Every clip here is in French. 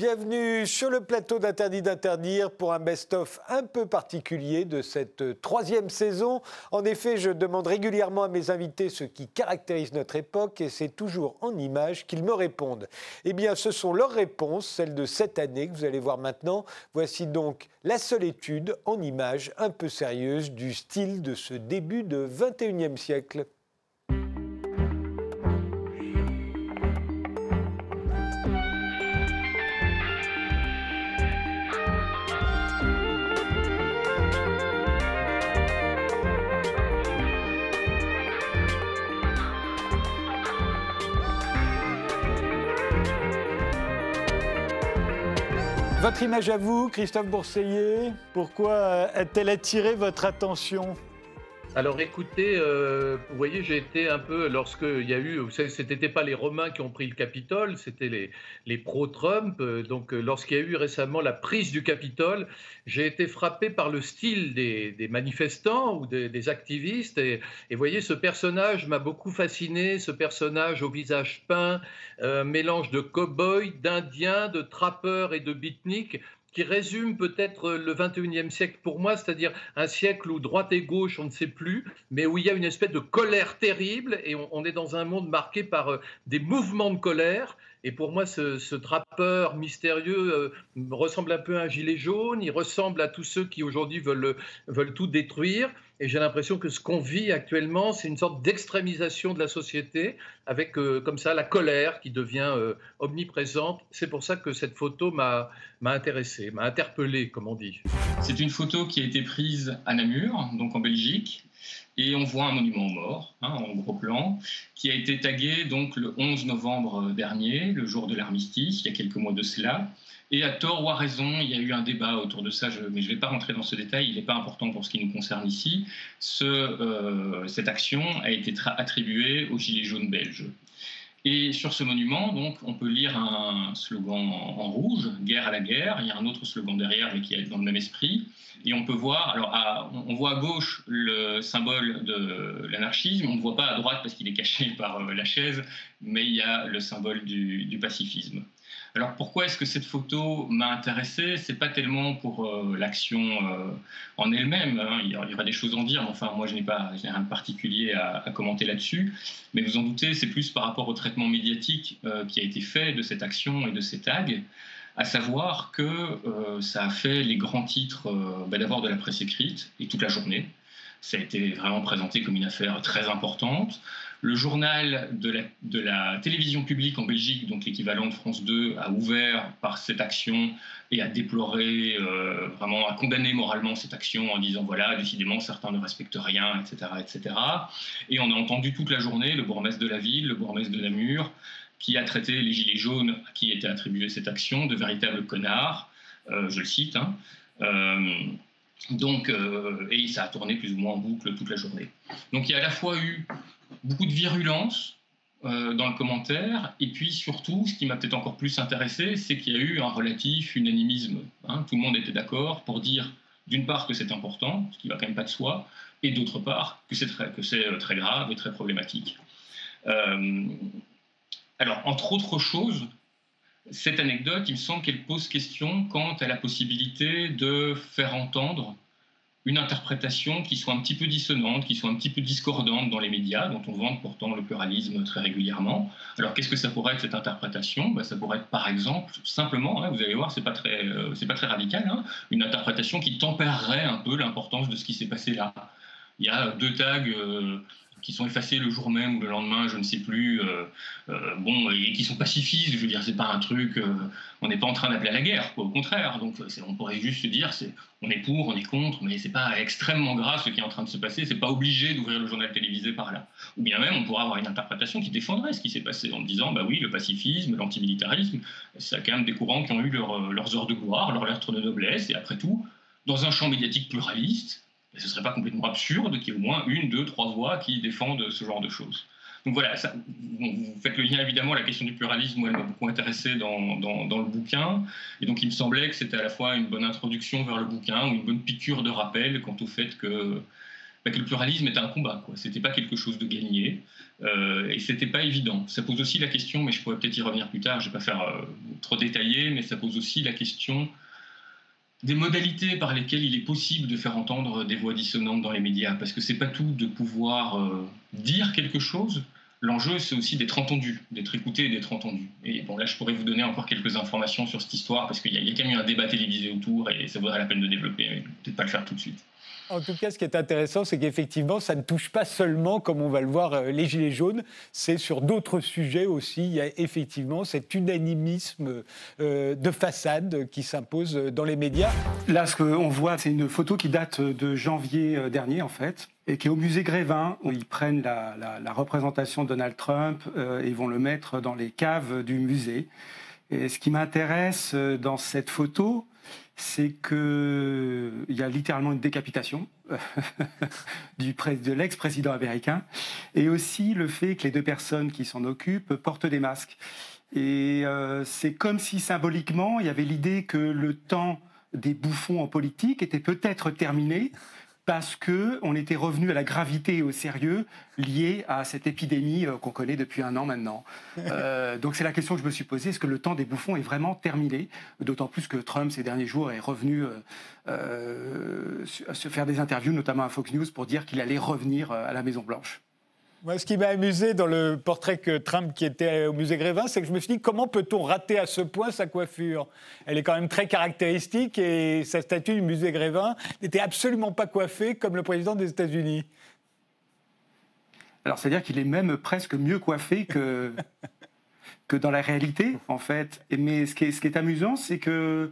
Bienvenue sur le plateau d'Interdit d'interdire pour un best-of un peu particulier de cette troisième saison. En effet, je demande régulièrement à mes invités ce qui caractérise notre époque et c'est toujours en images qu'ils me répondent. Eh bien, ce sont leurs réponses, celles de cette année que vous allez voir maintenant. Voici donc la seule étude en images un peu sérieuse du style de ce début de 21e siècle. Votre image à vous, Christophe Bourseiller, pourquoi a-t-elle attiré votre attention? Alors écoutez, euh, vous voyez, j'ai été un peu, lorsqu'il y a eu, vous savez, ce n'était pas les Romains qui ont pris le Capitole, c'était les, les pro-Trump. Euh, donc euh, lorsqu'il y a eu récemment la prise du Capitole, j'ai été frappé par le style des, des manifestants ou des, activistes. Et, et, vous voyez, ce personnage m'a beaucoup fasciné, ce personnage au visage peint, mélange de cow-boy, d'indien, de trappeur et de beatnik qui résume peut-être le 21e siècle pour moi, c'est-à-dire un siècle où droite et gauche, on ne sait plus, mais où il y a une espèce de colère terrible et on, est dans un monde marqué par euh, des mouvements de colère. Et pour moi, ce, ce trappeur mystérieux euh, ressemble un peu à un gilet jaune, il ressemble à tous ceux qui aujourd'hui veulent tout détruire. Et j'ai l'impression que ce qu'on vit actuellement, c'est une sorte d'extrémisation de la société, avec euh, comme ça la colère qui devient euh, omniprésente. C'est pour ça que cette photo m'a intéressé, m'a interpellé, comme on dit. C'est une photo qui a été prise à Namur, donc en Belgique. Et on voit un monument aux morts, hein, en gros plan, qui a été tagué donc le 11 novembre dernier, le jour de l'armistice, il y a quelques mois de cela. Et à tort ou à raison, il y a eu un débat autour de ça, mais je ne vais pas rentrer dans ce détail, il n'est pas important pour ce qui nous concerne ici. Euh, cette action a été attribuée aux Gilets jaunes belges. Et sur ce monument, donc, on peut lire un slogan en, rouge, guerre à la guerre. Il y a un autre slogan derrière, mais qui est dans le même esprit. Et on peut voir, alors, on voit à gauche le symbole de l'anarchisme. On ne voit pas à droite parce qu'il est caché par euh, la chaise, mais il y a le symbole du pacifisme. Alors pourquoi est-ce que cette photo m'a intéressé? C'est pas tellement pour euh, l'action euh, en elle-même. Hein. il y aura des choses à en dire, mais enfin moi je n'ai pas rien de particulier à, commenter là-dessus. Mais vous en doutez, c'est plus par rapport au traitement médiatique euh, qui a été fait de cette action et de ces tags à savoir que ça a fait les grands titres bah, d'abord de la presse écrite et toute la journée. Ça a été vraiment présenté comme une affaire très importante. Le journal de la, télévision publique en Belgique, donc l'équivalent de France 2, a ouvert par cette action et a déploré, euh, vraiment a condamné moralement cette action en disant voilà, décidément, certains ne respectent rien, etc., etc. Et on a entendu toute la journée le bourgmestre de la ville, le bourgmestre de Namur, qui a traité les Gilets jaunes à qui était attribuée cette action de véritables connards, euh, je le cite. Hein. Euh, donc, et ça a tourné plus ou moins en boucle toute la journée. Donc il y a à la fois eu beaucoup de virulence euh, dans le commentaire. Et puis surtout, ce qui m'a peut-être encore plus intéressé, c'est qu'il y a eu un relatif unanimisme. Hein. Tout le monde était d'accord pour dire, d'une part, que c'est important, ce qui va quand même pas de soi, et d'autre part, que c'est très, euh, grave et très problématique. Euh, alors, entre autres choses, cette anecdote, il me semble qu'elle pose question quant à la possibilité de faire entendre une interprétation qui soit un petit peu dissonante, qui soit un petit peu discordante dans les médias, dont on vante pourtant le pluralisme très régulièrement. Alors qu'est-ce que ça pourrait être cette interprétation? Ben, Ça pourrait être par exemple, simplement, hein, vous allez voir, c'est pas euh, pas très radical, hein, une interprétation qui tempérerait un peu l'importance de ce qui s'est passé là. Il y a deux tags euh, qui sont effacés le jour même ou le lendemain, je ne sais plus, euh, euh, bon, et qui sont pacifistes. Je veux dire, c'est pas un truc, euh, on n'est pas en train d'appeler à la guerre, au contraire. Donc, on pourrait juste se dire, on est pour, on est contre, mais c'est pas extrêmement grave ce qui est en train de se passer. C'est pas obligé d'ouvrir le journal télévisé par là. Ou bien même, on pourrait avoir une interprétation qui défendrait ce qui s'est passé en disant, bah oui, le pacifisme, l'antimilitarisme, c'est quand même des courants qui ont eu leurs heures de gloire, leurs lettres de noblesse, et après tout, dans un champ médiatique pluraliste ce ne serait pas complètement absurde qu'il y ait au moins une, deux, trois voix qui défendent ce genre de choses. Donc voilà, vous faites le lien évidemment, la question du pluralisme, elle m'a beaucoup intéressé dans, dans, le bouquin. Et donc il me semblait que c'était à la fois une bonne introduction vers le bouquin ou une bonne piqûre de rappel quant au fait que bah, le pluralisme était un combat. Ce n'était pas quelque chose de gagné euh, et ce n'était pas évident. Ça pose aussi la question, mais je pourrais peut-être y revenir plus tard, je ne vais pas faire euh, trop détaillé, mais ça pose aussi la question des modalités par lesquelles il est possible de faire entendre des voix dissonantes dans les médias, parce que c'est pas tout de pouvoir euh, dire quelque chose. L'enjeu, c'est aussi d'être entendu, d'être écouté et d'être entendu. Et bon, là, je pourrais vous donner encore quelques informations sur cette histoire, parce qu'il y, a quand même eu un débat télévisé autour, et ça vaudrait la peine de développer, mais peut-être pas le faire tout de suite. En tout cas, ce qui est intéressant, c'est qu'effectivement, ça ne touche pas seulement, comme on va le voir, euh, les Gilets jaunes, c'est sur d'autres sujets aussi. Il y a effectivement cet unanimisme euh, de façade qui s'impose dans les médias. Là, ce qu'on voit, c'est une photo qui date de janvier euh, dernier, en fait, et qui est au musée Grévin, où ils prennent la, représentation de Donald Trump et ils vont le mettre dans les caves du musée. Et ce qui m'intéresse dans cette photo, c'est qu'il y a littéralement une décapitation du, de l'ex-président américain, et aussi le fait que les deux personnes qui s'en occupent portent des masques. Et euh, c'est comme si symboliquement, il y avait l'idée que le temps des bouffons en politique était peut-être terminé, parce qu'on était revenu à la gravité et au sérieux lié à cette épidémie euh, qu'on connaît depuis un an maintenant. Euh, donc c'est la question que je me suis posée, est-ce que le temps des bouffons est vraiment terminé? D'autant plus que Trump, ces derniers jours, est revenu euh, se faire des interviews, notamment à Fox News, pour dire qu'il allait revenir à la Maison-Blanche. Moi, ce qui m'a amusé dans le portrait que Trump qui était au musée Grévin, c'est que je me suis dit comment peut-on rater à ce point sa coiffure? Elle est quand même très caractéristique et sa statue du musée Grévin n'était absolument pas coiffée comme le président des États-Unis. Alors, c'est-à-dire qu'il est même presque mieux coiffé que, que dans la réalité, en fait. Mais ce qui est, ce qui est amusant, c'est que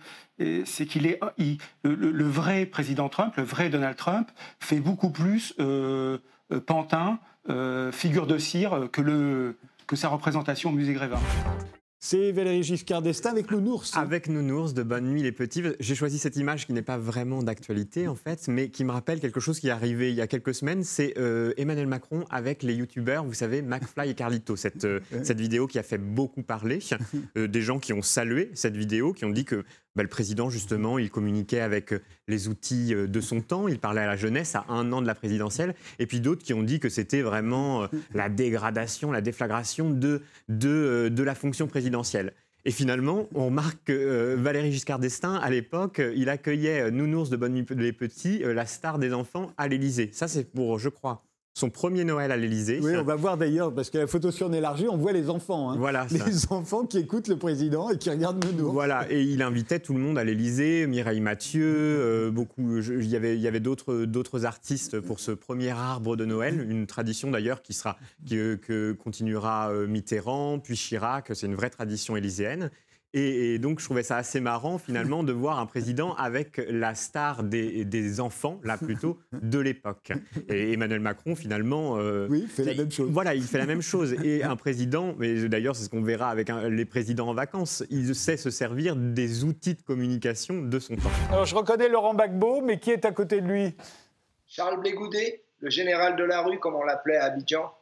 c'est qu'il est, le, vrai président Trump, le vrai Donald Trump, fait beaucoup plus euh, euh pantin figure de cire que, le, que sa représentation au musée Grévin. C'est Valérie Giscard d'Estaing avec Nounours. Avec Nounours de Bonne Nuit les Petits. J'ai choisi cette image qui n'est pas vraiment d'actualité en fait, mais qui me rappelle quelque chose qui est arrivé il y a quelques semaines. C'est euh, Emmanuel Macron avec les youtubeurs, vous savez, McFly et Carlito. Cette, euh, cette vidéo qui a fait beaucoup parler. Euh, des gens qui ont salué cette vidéo, qui ont dit que bah, le président, justement, il communiquait avec les outils de son temps, il parlait à la jeunesse à un an de la présidentielle, et puis d'autres qui ont dit que c'était vraiment la dégradation, la déflagration de, de, de la fonction présidentielle. Et finalement, on remarque que euh, Valéry Giscard d'Estaing, à l'époque, il accueillait Nounours de Bonne Nuit les Petits, euh, la star des enfants, à l'Élysée. Ça, c'est pour, je crois, son premier Noël à l'Élysée. Oui, on va voir d'ailleurs, parce que la photo sur élargie, on voit les enfants. Hein. Voilà. Les enfants qui écoutent le président et qui regardent Nounours. Voilà, et il invitait tout le monde à l'Élysée, Mireille Mathieu, euh, beaucoup. il y avait, y avait d'autres, d'autres artistes pour ce premier arbre de Noël, une tradition d'ailleurs qui sera, que continuera euh, Mitterrand, puis Chirac. C'est une vraie tradition élyséenne. Et, donc, je trouvais ça assez marrant, finalement, de voir un président avec la star des, enfants, là plutôt, de l'époque. Et Emmanuel Macron, finalement. Euh, oui, il fait la même chose. Voilà, il fait la même chose. Et un président, mais d'ailleurs, c'est ce qu'on verra avec les présidents en vacances, il sait se servir des outils de communication de son temps. Alors, je reconnais Laurent Gbagbo, mais qui est à côté de lui? Charles Blégoudet, le général de la rue, comme on l'appelait à Abidjan.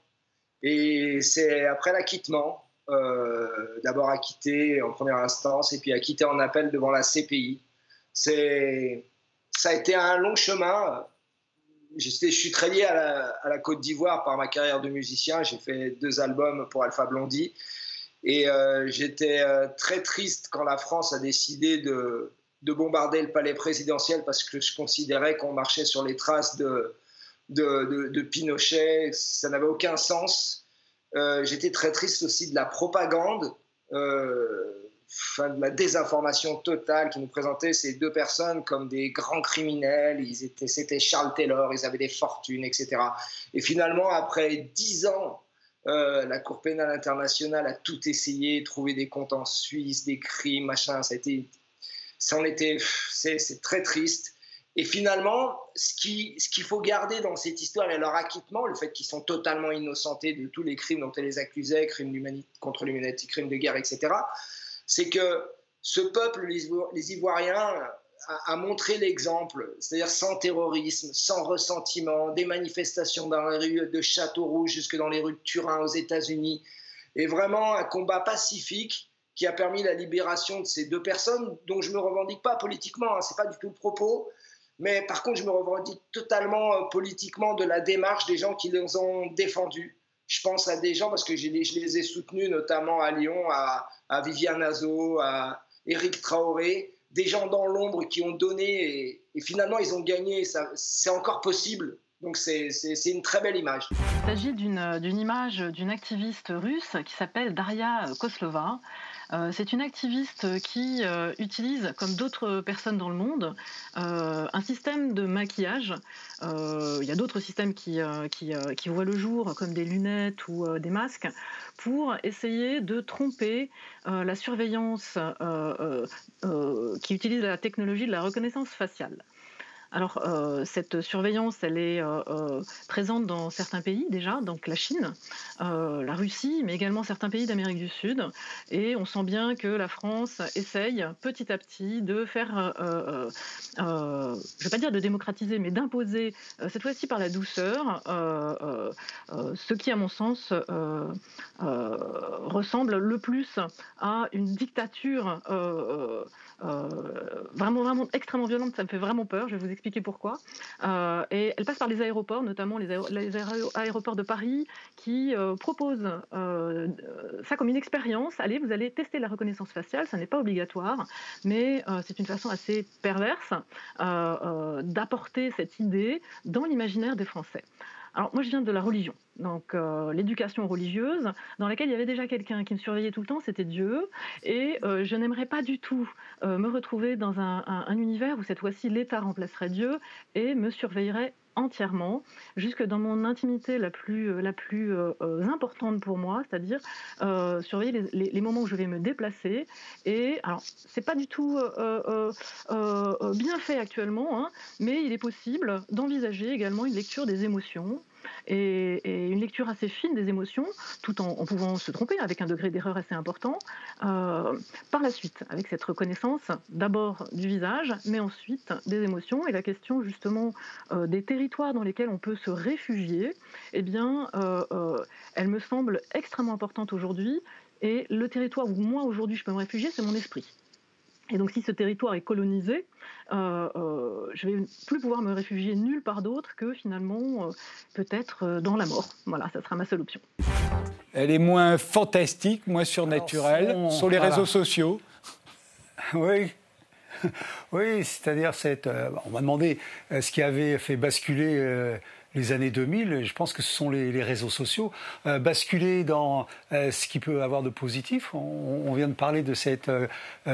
Et c'est après l'acquittement d'abord acquitté en première instance et puis acquitté en appel devant la CPI. C'est, ça a été un long chemin. Je suis très lié à la, Côte d'Ivoire par ma carrière de musicien. J'ai fait deux albums pour Alpha Blondie. Et euh, j'étais euh, très triste quand la France a décidé de, de, bombarder le palais présidentiel parce que je considérais qu'on marchait sur les traces de, de, de Pinochet. Ça n'avait aucun sens. Euh, j'étais très triste aussi de la propagande, euh, de la désinformation totale qui nous présentait ces deux personnes comme des grands criminels. C'était Charles Taylor, ils avaient des fortunes, etc. Et finalement, après dix ans, euh, la Cour pénale internationale a tout essayé, trouvé des comptes en Suisse, des crimes, machin. Ça a été, ça était, c'est très triste. Et finalement, ce qu'il faut garder dans cette histoire et leur acquittement, le fait qu'ils sont totalement innocentés de tous les crimes dont elle les accusait, crimes contre l'humanité, crimes de guerre, etc., c'est que ce peuple, les Ivoiriens, a, montré l'exemple, c'est-à-dire sans terrorisme, sans ressentiment, des manifestations dans les rues de Châteaurouge jusque dans les rues de Turin aux États-Unis, et vraiment un combat pacifique qui a permis la libération de ces deux personnes dont je ne me revendique pas politiquement, hein, ce n'est pas du tout le propos, Mais par contre, je me revendique totalement euh, politiquement de la démarche des gens qui les ont défendus. Je pense à des gens, parce que je les, ai soutenus, notamment à Lyon, à, à Viviane Azo, à Éric Traoré, des gens dans l'ombre qui ont donné et, finalement ils ont gagné. C'est encore possible. Donc c'est une très belle image. Il s'agit d'une image d'une activiste russe qui s'appelle Daria Koslova. Euh, c'est une activiste qui euh, utilise, comme d'autres personnes dans le monde, euh, un système de maquillage. il y a d'autres systèmes qui, qui, voient le jour, comme des lunettes ou des masques, pour essayer de tromper la surveillance qui utilise la technologie de la reconnaissance faciale. Alors, euh, cette surveillance, elle est euh, euh, présente dans certains pays déjà, donc la Chine, la Russie, mais également certains pays d'Amérique du Sud. Et on sent bien que la France essaye petit à petit de faire, je ne vais pas dire de démocratiser, mais d'imposer, cette fois-ci par la douceur, ce qui, à mon sens, ressemble le plus à une dictature vraiment, vraiment extrêmement violente. Ça me fait vraiment peur. Je vais vous expliquer pourquoi. Euh, et elle passe par les aéroports, notamment les, aéroports de Paris, qui euh, proposent euh, ça comme une expérience. Allez, vous allez tester la reconnaissance faciale, ça n'est pas obligatoire, mais c'est une façon assez perverse d'apporter cette idée dans l'imaginaire des Français. Alors moi je viens de la religion, donc euh, l'éducation religieuse, dans laquelle il y avait déjà quelqu'un qui me surveillait tout le temps, c'était Dieu, et euh, je n'aimerais pas du tout euh, me retrouver dans un, univers où cette fois-ci l'État remplacerait Dieu et me surveillerait entièrement, jusque dans mon intimité la plus, importante pour moi, c'est-à-dire surveiller les, moments où je vais me déplacer. Et alors, c'est pas du tout bien fait actuellement, hein, mais il est possible d'envisager également une lecture des émotions et, une lecture assez fine des émotions, tout en, pouvant se tromper avec un degré d'erreur assez important. Euh, par la suite, avec cette reconnaissance d'abord du visage, mais ensuite des émotions et la question justement euh, des territoires dans lesquels on peut se réfugier, eh bien, euh, elle me semble extrêmement importante aujourd'hui. Et le territoire où moi aujourd'hui je peux me réfugier, c'est mon esprit. Et donc si ce territoire est colonisé, euh, euh, je vais plus pouvoir me réfugier nulle part d'autre que finalement euh, peut-être euh, dans la mort. Voilà, ça sera ma seule option. Elle est moins fantastique, moins surnaturelle, sur les réseaux sociaux. Oui, oui, c'est-à-dire cette. on m'a demandé ce qui avait fait basculer les années 2000, je pense que ce sont les, réseaux sociaux, euh, basculer dans euh, ce qui peut avoir de positif. On, vient de parler de cette euh,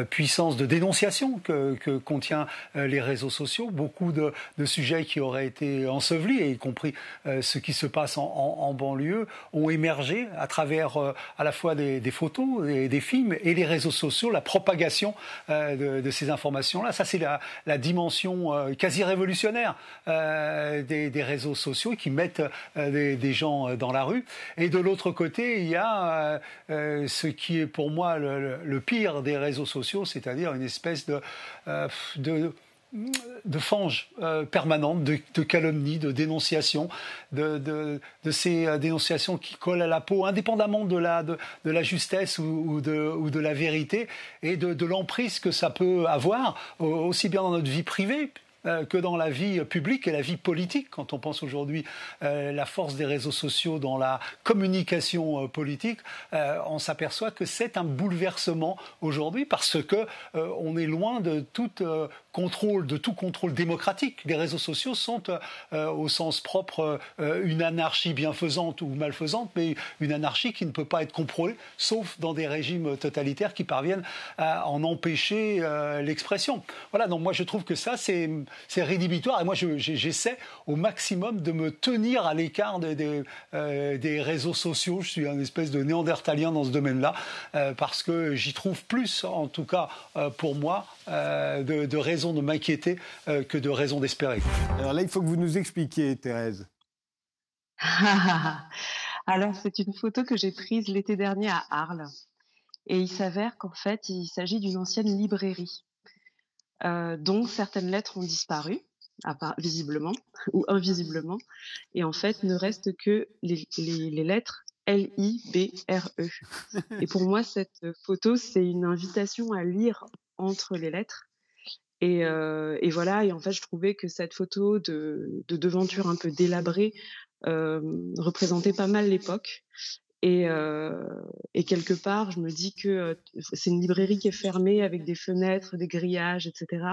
puissance de dénonciation que, que contient les réseaux sociaux. Beaucoup de, de, sujets qui auraient été ensevelis, y compris ce qui se passe en, en, banlieue, ont émergé à travers à la fois des, des photos, des, des, films et les réseaux sociaux, la propagation de, de, ces informations-là. Ça, c'est la, la, dimension quasi révolutionnaire des, des réseaux sociaux qui mettent euh, des, gens euh, dans la rue. Et de l'autre côté, il y a euh, ce qui est pour moi le, pire des réseaux sociaux, c'est-à-dire une espèce de, de fange permanente, de, de, calomnie, de dénonciation, de, de, ces dénonciations qui collent à la peau, indépendamment de la, de, la justesse ou, de, ou de la vérité, et de, l'emprise que ça peut avoir, aussi bien dans notre vie privée, que dans la vie publique et la vie politique. Quand on pense aujourd'hui euh, la force des réseaux sociaux dans la communication euh, politique, on s'aperçoit que c'est un bouleversement aujourd'hui parce que on est loin de tout contrôle, de tout contrôle démocratique. Les réseaux sociaux sont, au sens propre, une anarchie bienfaisante ou malfaisante, mais une anarchie qui ne peut pas être contrôlée, sauf dans des régimes totalitaires qui parviennent à en empêcher l'expression. Voilà. Donc moi je trouve que ça c'est c'est rédhibitoire. Et moi, j'essaie au maximum de me tenir à l'écart des, euh, des, réseaux sociaux. Je suis un espèce de néandertalien dans ce domaine-là, euh, parce que j'y trouve plus, en tout cas euh, pour moi, de, de raisons de m'inquiéter que de raisons d'espérer. Alors là, il faut que vous nous expliquiez, Thérèse. Alors, c'est une photo que j'ai prise l'été dernier à Arles. Et il s'avère qu'en fait, il s'agit d'une ancienne librairie. Dont certaines lettres ont disparu, visiblement ou invisiblement, et en fait ne restent que les, lettres L-I-B-R-E. Et pour moi, cette photo, c'est une invitation à lire entre les lettres Et, et, voilà, et en fait, je trouvais que cette photo de, de devanture un peu délabrée représentait pas mal l'époque. Et, et, quelque part, je me dis que c'est une librairie qui est fermée avec des fenêtres, des grillages, etc.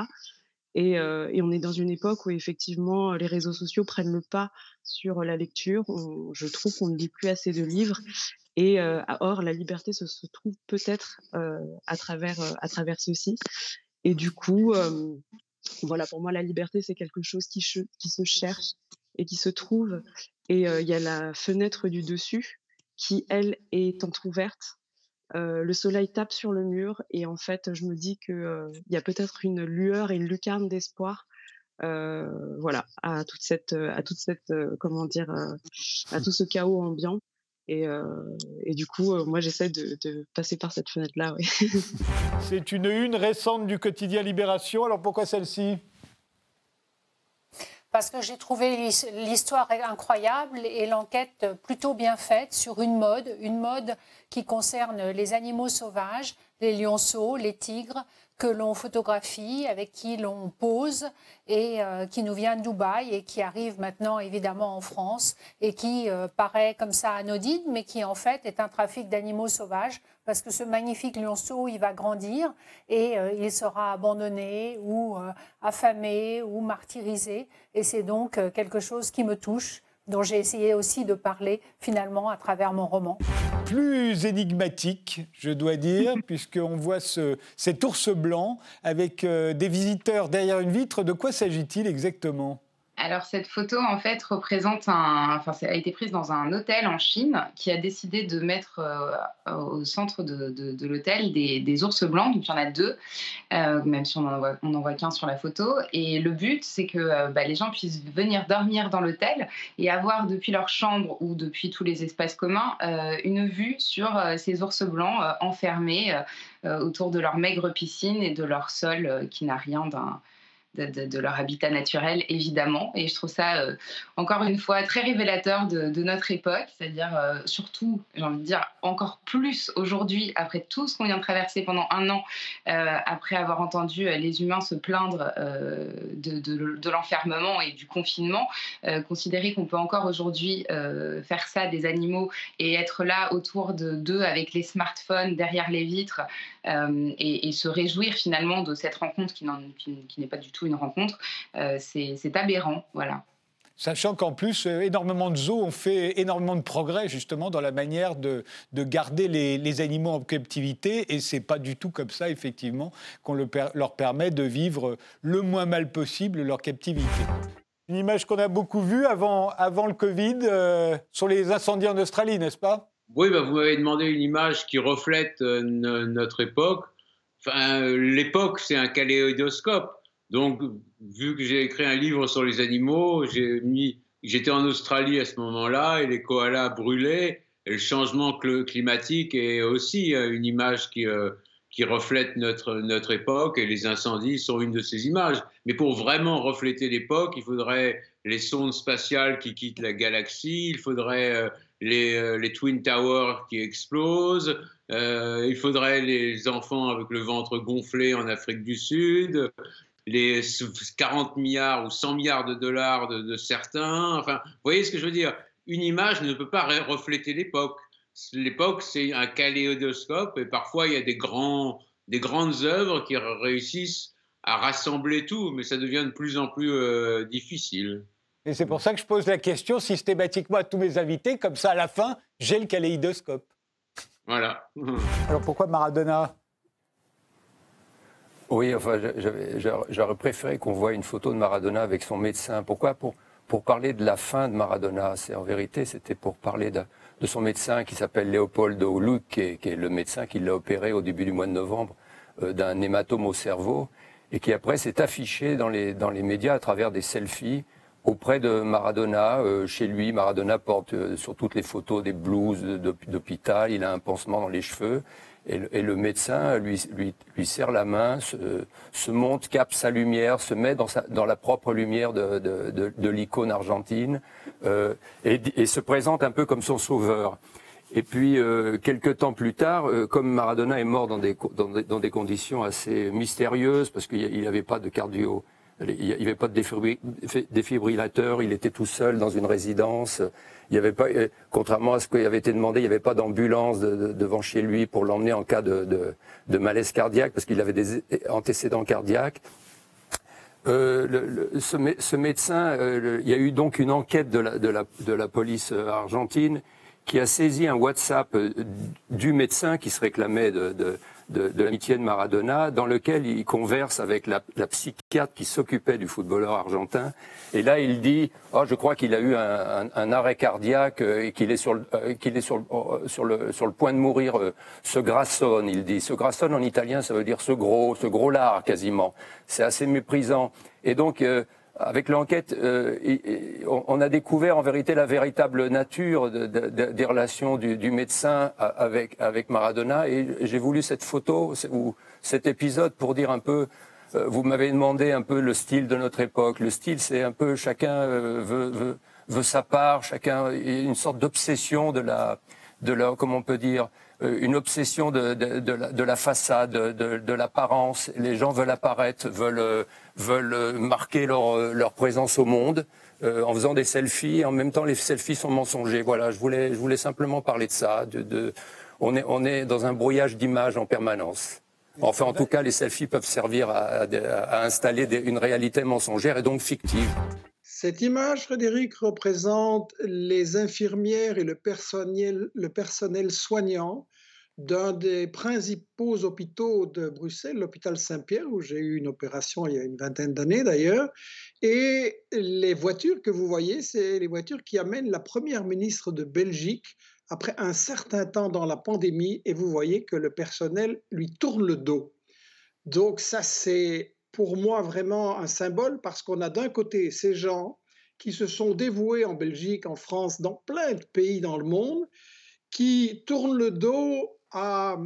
Et, et, on est dans une époque où effectivement les réseaux sociaux prennent le pas sur la lecture. je trouve qu'on ne lit plus assez de livres. Et or, la liberté se, se trouve peut-être à travers à travers ceci. Et du coup, voilà, pour moi, la liberté, c'est quelque chose qui, qui, se cherche et qui se trouve. Et il y a la fenêtre du dessus qui, elle, est entr'ouverte. Euh, le soleil tape sur le mur et en fait, je me dis qu'il il y a peut-être une lueur et une lucarne d'espoir voilà, à toute cette, à toute cette, comment dire, à tout ce chaos ambiant. Et, et, du coup, moi, j'essaie de, passer par cette fenêtre-là. C'est une une récente du quotidien Libération. Alors pourquoi celle-ci? Parce que j'ai trouvé l'histoire incroyable et l'enquête plutôt bien faite sur une mode, une mode qui concerne les animaux sauvages, les lionceaux, les tigres, que l'on photographie, avec qui l'on pose et euh, qui nous vient de Dubaï et qui arrive maintenant évidemment en France et qui euh, paraît comme ça anodine, mais qui en fait est un trafic d'animaux sauvages parce que ce magnifique lionceau, il va grandir et euh, il sera abandonné ou affamé ou martyrisé. Et c'est donc quelque chose qui me touche dont j'ai essayé aussi de parler finalement à travers mon roman. Plus énigmatique, je dois dire, puisqu'on voit ce, cet ours blanc avec euh, des visiteurs derrière une vitre. De quoi s'agit-il exactement? Alors cette photo en fait représente un, enfin ça a été prise dans un hôtel en Chine qui a décidé de mettre euh, au centre de, l'hôtel des, ours blancs, donc il y en a deux, euh, même si on n'en voit, voit qu'un sur la photo. Et le but c'est que euh, bah, les gens puissent venir dormir dans l'hôtel et avoir depuis leur chambre ou depuis tous les espaces communs une vue sur ces ours blancs enfermés autour de leur maigre piscine et de leur sol qui n'a rien d'un de, leur habitat naturel, évidemment. Et je trouve ça, euh, encore une fois, très révélateur de, notre époque, c'est-à-dire euh, surtout, j'ai envie de dire, encore plus aujourd'hui, après tout ce qu'on vient de traverser pendant un an, euh, après avoir entendu les humains se plaindre de, l'enfermement et du confinement, considérer qu'on peut encore aujourd'hui faire ça des animaux et être là autour de d'eux avec les smartphones derrière les vitres et, se réjouir finalement de cette rencontre qui, n'est pas du tout une rencontre, euh, c'est aberrant. Voilà. Sachant qu'en plus, euh, énormément de zoos ont fait énormément de progrès justement dans la manière de, de garder les, animaux en captivité, et c'est pas du tout comme ça effectivement qu'on le leur permet de vivre le moins mal possible leur captivité. Une image qu'on a beaucoup vue avant, avant le Covid euh, sur les incendies en Australie, n'est-ce pas? Oui, bah, vous m'avez demandé une image qui reflète notre époque. Enfin, l'époque, c'est un kaléidoscope. Donc, vu que j'ai écrit un livre sur les animaux, j'étais en Australie à ce moment-là et les koalas brûlaient. Et le changement climatique est aussi euh, une image qui, euh, reflète notre époque et les incendies sont une de ces images. Mais pour vraiment refléter l'époque, il faudrait les sondes spatiales qui quittent la galaxie, il faudrait euh, les, les, Twin Towers qui explosent, il faudrait les enfants avec le ventre gonflé en Afrique du Sud, les 40 milliards ou 100 milliards de dollars de, certains. Enfin, vous voyez ce que je veux dire? Une image ne peut pas refléter l'époque. L'époque, c'est un kaléidoscope et parfois il y a des, grands, des grandes œuvres qui réussissent à rassembler tout, mais ça devient de plus en plus euh, difficile. Et c'est pour ça que je pose la question systématiquement à tous mes invités, comme ça à la fin, j'ai le kaléidoscope. Voilà. Alors pourquoi Maradona? Oui, enfin, j'aurais préféré qu'on voit une photo de Maradona avec son médecin. Pourquoi? Pour, pour parler de la fin de Maradona. C'est en vérité, c'était pour parler de, de, son médecin qui s'appelle Leopoldo Luc, qui est, qui est, le médecin qui l'a opéré au début du mois de novembre euh, d'un hématome au cerveau et qui après s'est affiché dans les, dans les médias à travers des selfies auprès de Maradona. Euh, chez lui, Maradona porte euh, sur toutes les photos des blouses d'hôpital. Il a un pansement dans les cheveux. Et le, médecin lui, lui, lui, serre la main, se, monte, capte sa lumière, se met dans, sa, dans la propre lumière de, de, de, l'icône argentine euh, et, et, se présente un peu comme son sauveur. Et puis, euh, quelques temps plus tard, euh, comme Maradona est mort dans des, dans des, dans des conditions assez mystérieuses, parce qu'il n'avait pas de cardio, il n'y avait pas de défibrillateur, il était tout seul dans une résidence. Il y avait pas, euh, contrairement à ce qui avait été demandé, il n'y avait pas d'ambulance devant chez lui pour l'emmener en cas de, de, malaise cardiaque, parce qu'il avait des antécédents cardiaques. Euh, le, ce, ce, médecin, euh, il y a eu donc une enquête de la, de la, de la police argentine qui a saisi un WhatsApp euh, du médecin qui se réclamait de, de, de, de l'amitié de Maradona, dans lequel il converse avec la, la psychiatre qui s'occupait du footballeur argentin. Et là, il dit oh, je crois qu'il a eu un, un, arrêt cardiaque euh, et qu'il est, sur, euh, qu'il est sur, sur, le, sur le point de mourir. ce grassone, il dit. Ce grassone en italien, ça veut dire ce gros, ce gros lard quasiment. C'est assez méprisant. Et donc, avec l'enquête, euh, on a découvert en vérité la véritable nature des relations du, médecin avec, Maradona. Et j'ai voulu cette photo ou cet épisode pour dire un peu. Euh, vous m'avez demandé un peu le style de notre époque. Le style, c'est un peu chacun euh, veut, veut, veut, sa part, chacun une sorte d'obsession de la, de la, comment on peut dire, une obsession de, la, de la, façade, de, l'apparence. Les gens veulent apparaître, veulent veulent marquer leur, leur présence au monde euh, en faisant des selfies. En même temps, les selfies sont mensongers. Voilà, je voulais, je voulais simplement parler de ça. De, on, est, on est dans un brouillage d'images en permanence. Enfin, en tout cas, les selfies peuvent servir à, installer une réalité mensongère et donc fictive. Cette image, Frédéric, représente les infirmières et le personnel, le personnel soignant d'un des principaux hôpitaux de Bruxelles, l'hôpital Saint-Pierre, où j'ai eu une opération il y a une vingtaine d'années d'ailleurs. Et les voitures que vous voyez, c'est les voitures qui amènent la première ministre de Belgique après un certain temps dans la pandémie. Et vous voyez que le personnel lui tourne le dos. Donc ça, c'est pour moi vraiment un symbole parce qu'on a d'un côté ces gens qui se sont dévoués en Belgique, en France, dans plein de pays dans le monde, qui tournent le dos à,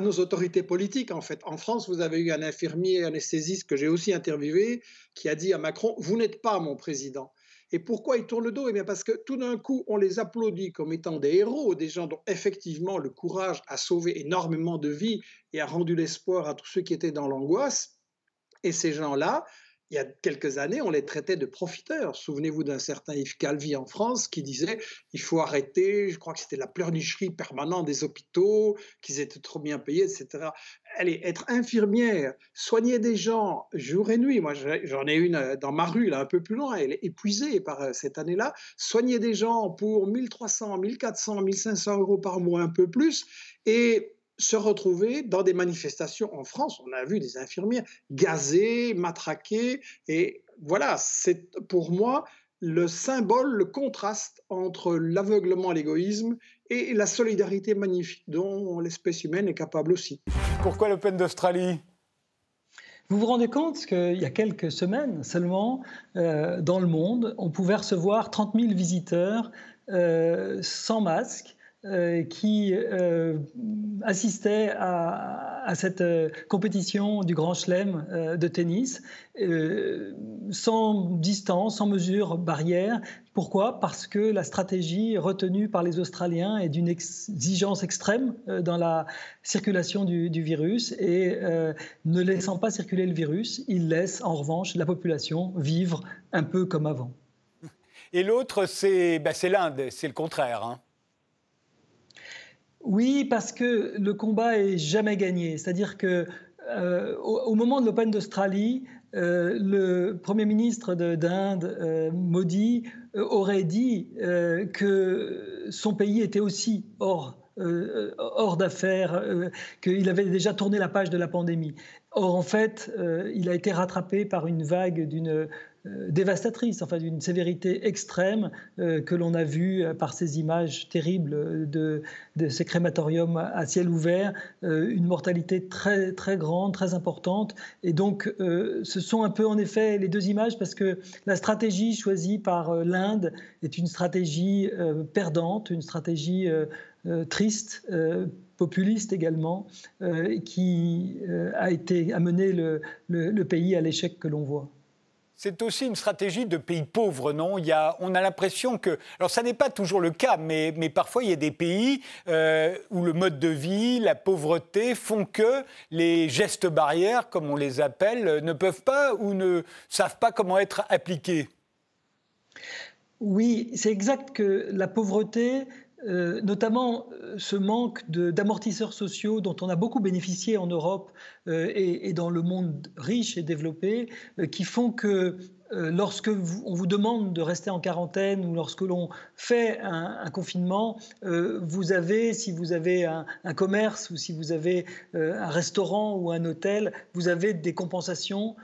nos autorités politiques, en fait. En France, vous avez eu un infirmier anesthésiste que j'ai aussi interviewé qui a dit à Macron, vous n'êtes pas mon président. Et pourquoi il tourne le dos? Eh bien parce que tout d'un coup, on les applaudit comme étant des héros, des gens dont effectivement le courage a sauvé énormément de vies et a rendu l'espoir à tous ceux qui étaient dans l'angoisse. Et ces gens-là, il y a quelques années, on les traitait de profiteurs. Souvenez-vous d'un certain Yves Calvi en France qui disait il faut arrêter, je crois que c'était la pleurnicherie permanente des hôpitaux, qu'ils étaient trop bien payés, etc. Allez, être infirmière, soigner des gens jour et nuit. Moi, j'en ai une euh, dans ma rue, là, un peu plus loin, elle est épuisée par euh, cette année-là. Soigner des gens pour 1300, 1400, 1500 euros par mois, un peu plus. Et se retrouver dans des manifestations en France. On a vu des infirmières gazées, matraquées. Et voilà, c'est pour moi le symbole, le contraste entre l'aveuglement, l'égoïsme et la solidarité magnifique dont l'espèce humaine est capable aussi. Pourquoi l'Open d'Australie? Vous vous rendez compte qu'il y a quelques semaines seulement, euh, dans le monde, on pouvait recevoir 30 000 visiteurs euh, sans masque euh, qui euh, assistait à, cette euh, compétition du Grand Chelem de tennis sans distance, sans mesure barrière. Pourquoi? Parce que la stratégie retenue par les Australiens est d'une exigence extrême dans la circulation du, virus et ne laissant pas circuler le virus, ils laissent en revanche la population vivre un peu comme avant. Et l'autre, c'est bah, l'Inde, c'est le contraire. Hein. Oui, parce que le combat est jamais gagné. C'est-à-dire que euh, au, moment de l'Open d'Australie, euh, le Premier ministre d'Inde, euh, Modi, aurait dit que son pays était aussi hors, hors d'affaires, qu'il avait déjà tourné la page de la pandémie. Or, en fait, il a été rattrapé par une vague d'une euh, dévastatrice, enfin d'une sévérité extrême euh, que l'on a vu euh, par ces images terribles de, ces crématoriums à ciel ouvert, une mortalité très très grande, très importante. Et donc, ce sont un peu en effet les deux images parce que la stratégie choisie par l'Inde est une stratégie perdante, une stratégie triste populiste également, qui a été amené le pays à l'échec que l'on voit. C'est aussi une stratégie de pays pauvres, non? Il y a, On a l'impression que... Alors ça n'est pas toujours le cas, mais, mais parfois il y a des pays euh, où le mode de vie, la pauvreté font que les gestes barrières, comme on les appelle, ne peuvent pas ou ne savent pas comment être appliqués. Oui, c'est exact que la pauvreté, euh, notamment euh, ce manque d'amortisseurs sociaux dont on a beaucoup bénéficié en Europe euh, et, dans le monde riche et développé, qui font que lorsque on vous demande de rester en quarantaine ou lorsque l'on fait un, confinement, vous avez, si vous avez un, commerce ou si vous avez un restaurant ou un hôtel, vous avez des compensations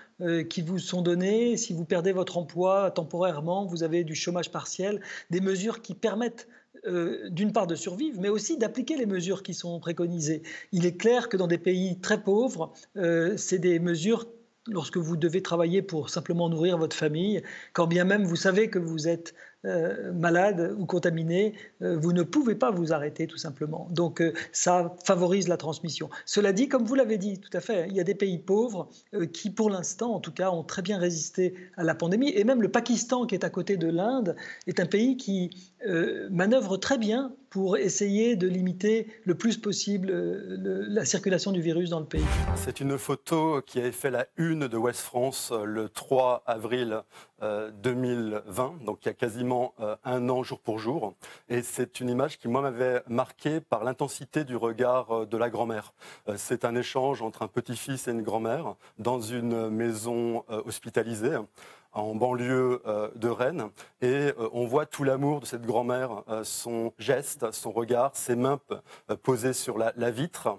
qui vous sont données. Si vous perdez votre emploi temporairement, vous avez du chômage partiel, des mesures qui permettent euh, d'une part de survivre, mais aussi d'appliquer les mesures qui sont préconisées. Il est clair que dans des pays très pauvres, euh, c'est des mesures lorsque vous devez travailler pour simplement nourrir votre famille, quand bien même vous savez que vous êtes euh, malade ou contaminé, euh, vous ne pouvez pas vous arrêter tout simplement. Donc euh, ça favorise la transmission. Cela dit, comme vous l'avez dit tout à fait, il y a des pays pauvres qui pour l'instant en tout cas ont très bien résisté à la pandémie et même le Pakistan qui est à côté de l'Inde est un pays qui manœuvre très bien pour essayer de limiter le plus possible la circulation du virus dans le pays. C'est une photo qui avait fait la une de West France le 3 avril 2020, donc il y a quasiment euh, un an jour pour jour. Et c'est une image qui, moi, m'avait marqué par l'intensité du regard euh, de la grand-mère. Euh, c'est un échange entre un petit-fils et une grand-mère dans une maison hospitalisée en banlieue de Rennes. Et on voit tout l'amour de cette grand-mère, son geste, son regard, ses mains posées sur la vitre.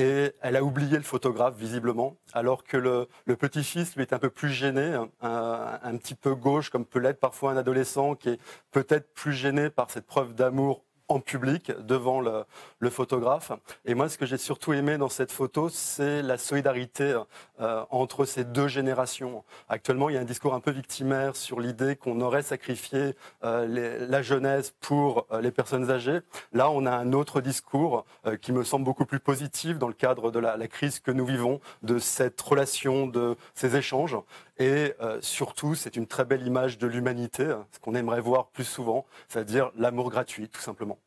Et elle a oublié le photographe, visiblement, alors que le, petit-fils, lui, est un peu plus gêné, un, petit peu gauche, comme peut l'être parfois un adolescent, qui est peut-être plus gêné par cette preuve d'amour en public devant le, photographe. Et moi, ce que j'ai surtout aimé dans cette photo, c'est la solidarité euh, entre ces deux générations. Actuellement, il y a un discours un peu victimaire sur l'idée qu'on aurait sacrifié euh, la jeunesse pour euh, les personnes âgées. Là, on a un autre discours qui me semble beaucoup plus positif dans le cadre de la, la, crise que nous vivons, de cette relation, de ces échanges. Et surtout, c'est une très belle image de l'humanité, ce qu'on aimerait voir plus souvent, c'est-à-dire l'amour gratuit, tout simplement.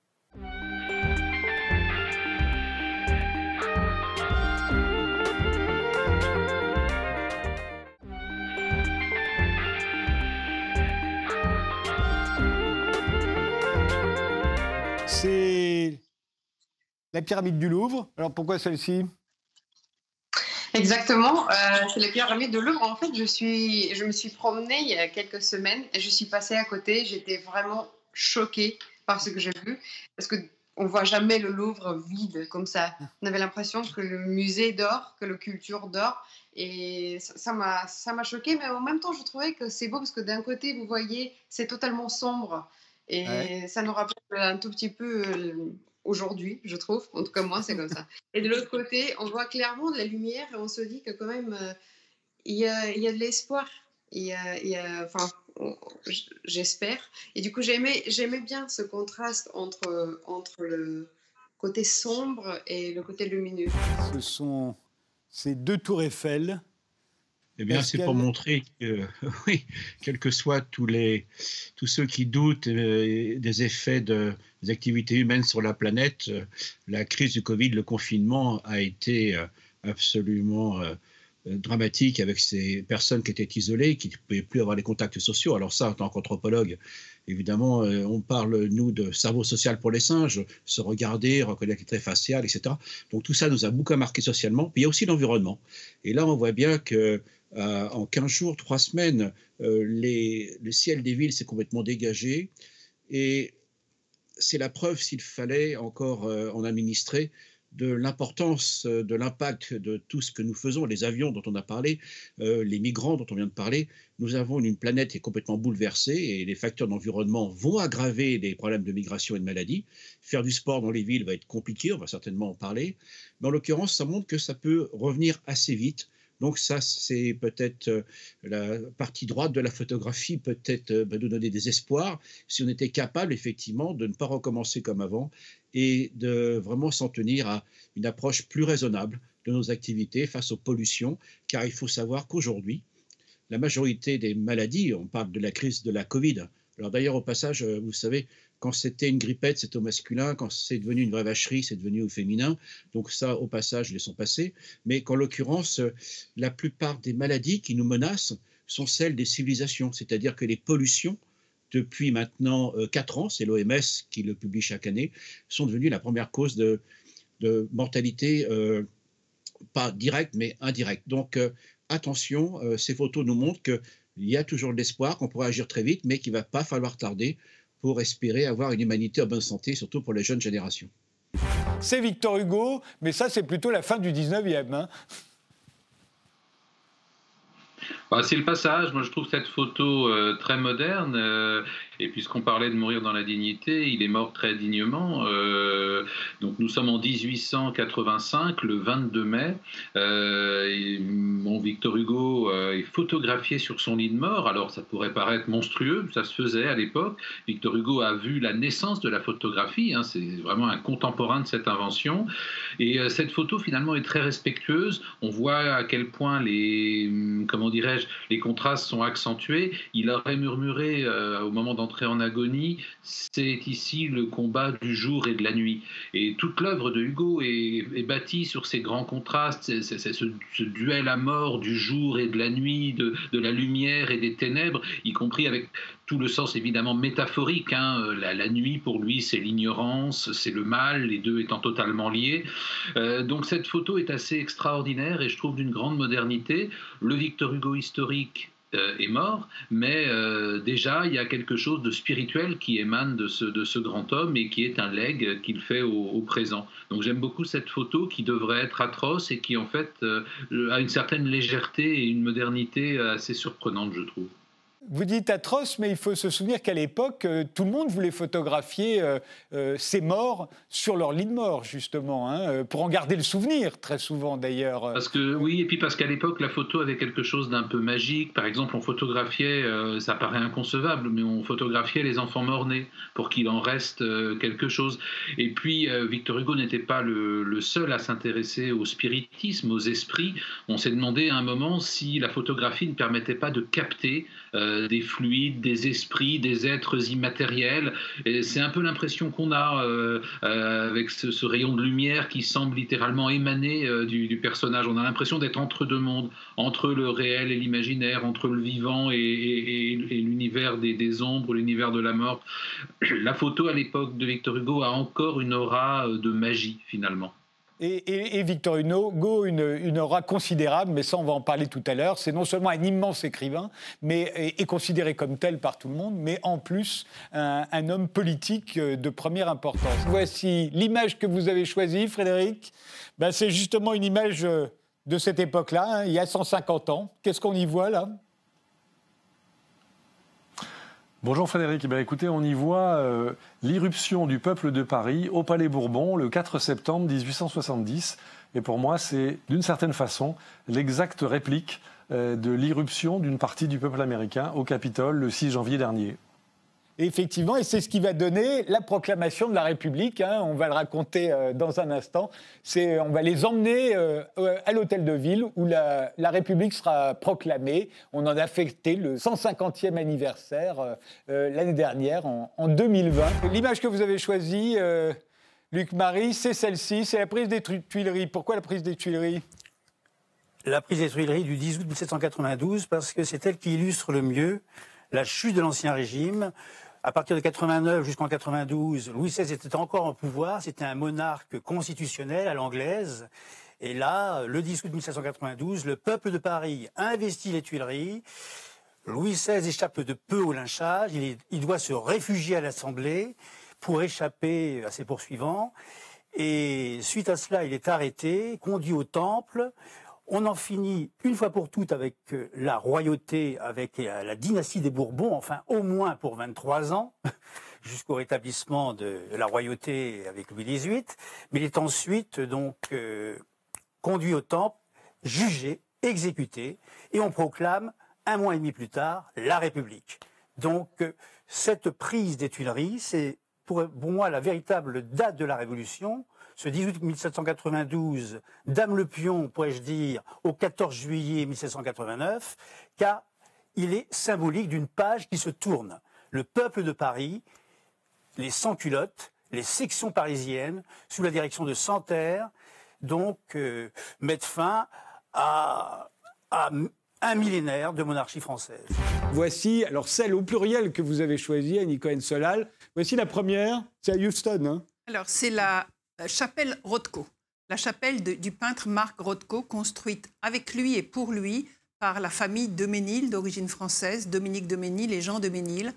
C'est la pyramide du Louvre. Alors pourquoi celle-ci? Exactement, euh, c'est la pyramide du Louvre. En fait, je, suis, je me suis promenée il y a quelques semaines et je suis passée à côté. J'étais vraiment choquée par ce que j'ai vu, parce que on voit jamais le Louvre vide comme ça. On avait l'impression que le musée dort, que la culture dort, et ça m'a ça m'a choqué, mais en même temps, je trouvais que c'est beau parce que d'un côté, vous voyez, c'est totalement sombre, et ça nous rappelle un tout petit peu euh, aujourd'hui, je trouve. En tout cas, moi, c'est comme ça. Et de l'autre côté, on voit clairement de la lumière et on se dit que quand même, euh, il y, a, y, a, de l'espoir. Y y enfin, j'espère. Et du coup, j'aimais, j'aimais bien ce contraste entre, entre le côté sombre et le côté lumineux. Ce sont ces deux tours Eiffel. Eh bien, c'est pour montrer que, oui, quels que soient tous, les, tous ceux qui doutent euh, des effets de, des activités humaines sur la planète, euh, la crise du Covid, le confinement a été euh, absolument dramatique avec ces personnes qui étaient isolées, qui ne pouvaient plus avoir les contacts sociaux. Alors ça, en tant qu'anthropologue, évidemment, on parle, nous, de cerveau social pour les singes, se regarder, reconnaître les traits faciaux, etc. Donc tout ça nous a beaucoup marqué socialement. Puis il y a aussi l'environnement. Et là, on voit bien que euh, en 15 jours, 3 semaines, les, le ciel des villes s'est complètement dégagé. Et c'est la preuve, s'il fallait encore en administrer, de l'importance, euh, de l'impact de tout ce que nous faisons, les avions dont on a parlé, euh, les migrants dont on vient de parler. Nous avons une planète qui est complètement bouleversée et les facteurs d'environnement vont aggraver les problèmes de migration et de maladie. Faire du sport dans les villes va être compliqué, on va certainement en parler. Mais en l'occurrence, ça montre que ça peut revenir assez vite. Donc ça, c'est peut-être euh, la partie droite de la photographie, peut-être nous donner des espoirs si on était capable effectivement de ne pas recommencer comme avant et de vraiment s'en tenir à une approche plus raisonnable de nos activités face aux pollutions, car il faut savoir qu'aujourd'hui, la majorité des maladies, on parle de la crise de la Covid. Alors d'ailleurs, au passage, vous savez, quand c'était une grippette, c'était au masculin. Quand c'est devenu une vraie vacherie, c'est devenu au féminin. Donc ça, au passage, les sont passés. Mais qu'en l'occurrence, la plupart des maladies qui nous menacent sont celles des civilisations. C'est-à-dire que les pollutions, depuis maintenant 4 euh, ans, c'est l'OMS qui le publie chaque année, sont devenues la première cause de, mortalité, euh, pas directe, mais indirecte. Donc euh, attention, ces photos nous montrent qu'il y a toujours de l'espoir, qu'on pourra agir très vite, mais qu'il ne va pas falloir tarder pour espérer avoir une humanité en bonne santé, surtout pour les jeunes générations. C'est Victor Hugo, mais ça c'est plutôt la fin du 19e. Hein. Bah, c'est le passage. Moi, je trouve cette photo euh, très moderne. Euh, et puisqu'on parlait de mourir dans la dignité, il est mort très dignement. Euh, donc, nous sommes en 1885, le 22 mai. mon Victor Hugo est photographié sur son lit de mort. Alors, ça pourrait paraître monstrueux, ça se faisait à l'époque. Victor Hugo a vu la naissance de la photographie. Hein, c'est vraiment un contemporain de cette invention. Et cette photo, finalement, est très respectueuse. On voit à quel point les, comment dirais-je, les contrastes sont accentués. Il aurait murmuré euh, au moment d'entrer en agonie, c'est ici le combat du jour et de la nuit. Et toute l'œuvre de Hugo est, bâtie sur ces grands contrastes, c'est ce, duel à mort du jour et de la nuit, de, la lumière et des ténèbres, y compris avec tout le sens évidemment métaphorique. Hein. La, nuit pour lui c'est l'ignorance, c'est le mal, les deux étant totalement liés. Euh, donc cette photo est assez extraordinaire et je trouve d'une grande modernité. Le Victor Hugo historique euh, est mort, mais euh, déjà il y a quelque chose de spirituel qui émane de ce, de ce grand homme et qui est un legs qu'il fait au, présent. Donc j'aime beaucoup cette photo qui devrait être atroce et qui en fait a une certaine légèreté et une modernité assez surprenante, je trouve. Vous dites atroce, mais il faut se souvenir qu'à l'époque, euh, tout le monde voulait photographier euh, euh, ces morts sur leur lit de mort, justement, hein, pour en garder le souvenir, très souvent d'ailleurs. Parce que oui, et puis parce qu'à l'époque, la photo avait quelque chose d'un peu magique. Par exemple, on photographiait, ça paraît inconcevable, mais on photographiait les enfants morts-nés pour qu'il en reste quelque chose. Et puis, Victor Hugo n'était pas le, seul à s'intéresser au spiritisme, aux esprits. On s'est demandé à un moment si la photographie ne permettait pas de capter euh, des fluides, des esprits, des êtres immatériels. C'est un peu l'impression qu'on a euh, euh, avec ce, rayon de lumière qui semble littéralement émaner du, personnage. On a l'impression d'être entre deux mondes, entre le réel et l'imaginaire, entre le vivant et, l'univers des, ombres, l'univers de la mort. La photo à l'époque de Victor Hugo a encore une aura de magie finalement. Et, Victor Hugo, une, aura considérable, mais ça on va en parler tout à l'heure. C'est non seulement un immense écrivain, mais est, considéré comme tel par tout le monde, mais en plus un, homme politique euh, de première importance. Voici l'image que vous avez choisie, Frédéric. Ben, c'est justement une image euh, de cette époque-là, hein, il y a 150 ans. Qu'est-ce qu'on y voit là? Bonjour Frédéric, eh écoutez, on y voit euh, l'irruption du peuple de Paris au Palais Bourbon le 4 septembre 1870. Et pour moi, c'est d'une certaine façon l'exacte réplique euh, de l'irruption d'une partie du peuple américain au Capitole le 6 janvier dernier. Effectivement, et c'est ce qui va donner la proclamation de la République. Hein. on va le raconter euh, dans un instant. On va les emmener euh, à l'hôtel de ville où la, République sera proclamée. On en a fêté le 150e anniversaire euh, l'année dernière, en 2020. L'image que vous avez choisie, Luc Marie, c'est celle-ci. C'est la prise des Tuileries. Pourquoi la prise des Tuileries? La prise des Tuileries du 10 août 1792, parce que c'est elle qui illustre le mieux la chute de l'Ancien Régime, à partir de 89 jusqu'en 92, Louis XVI était encore en pouvoir. C'était un monarque constitutionnel à l'anglaise. Et là, le 10 août 1792, le peuple de Paris investit les Tuileries. Louis XVI échappe de peu au lynchage. Il, il doit se réfugier à l'Assemblée pour échapper à ses poursuivants. Et suite à cela, il est arrêté, conduit au Temple. On en finit une fois pour toutes avec euh, la royauté, avec euh, la dynastie des Bourbons, enfin au moins pour 23 ans, jusqu'au rétablissement de la royauté avec Louis XVIII. Mais il est ensuite donc euh, conduit au temple, jugé, exécuté, et on proclame un mois et demi plus tard la République. Donc cette prise des Tuileries, c'est pour moi la véritable date de la Révolution ce 18 1792, Dame le Pion, pourrais-je dire, au 14 juillet 1789, qu'a il est symbolique d'une page qui se tourne. Le peuple de Paris, les sans-culottes, les sections parisiennes, sous la direction de Santerre, donc euh, mettent fin à, un millénaire de monarchie française. Voici, alors celle au pluriel que vous avez choisie, Annie Cohen-Solal. Voici la première, c'est à Houston. Hein. alors c'est la chapelle Rothko, la chapelle du peintre Marc Rothko, construite avec lui et pour lui par la famille de Ménil, d'origine française, Dominique de Ménil et Jean de Ménil.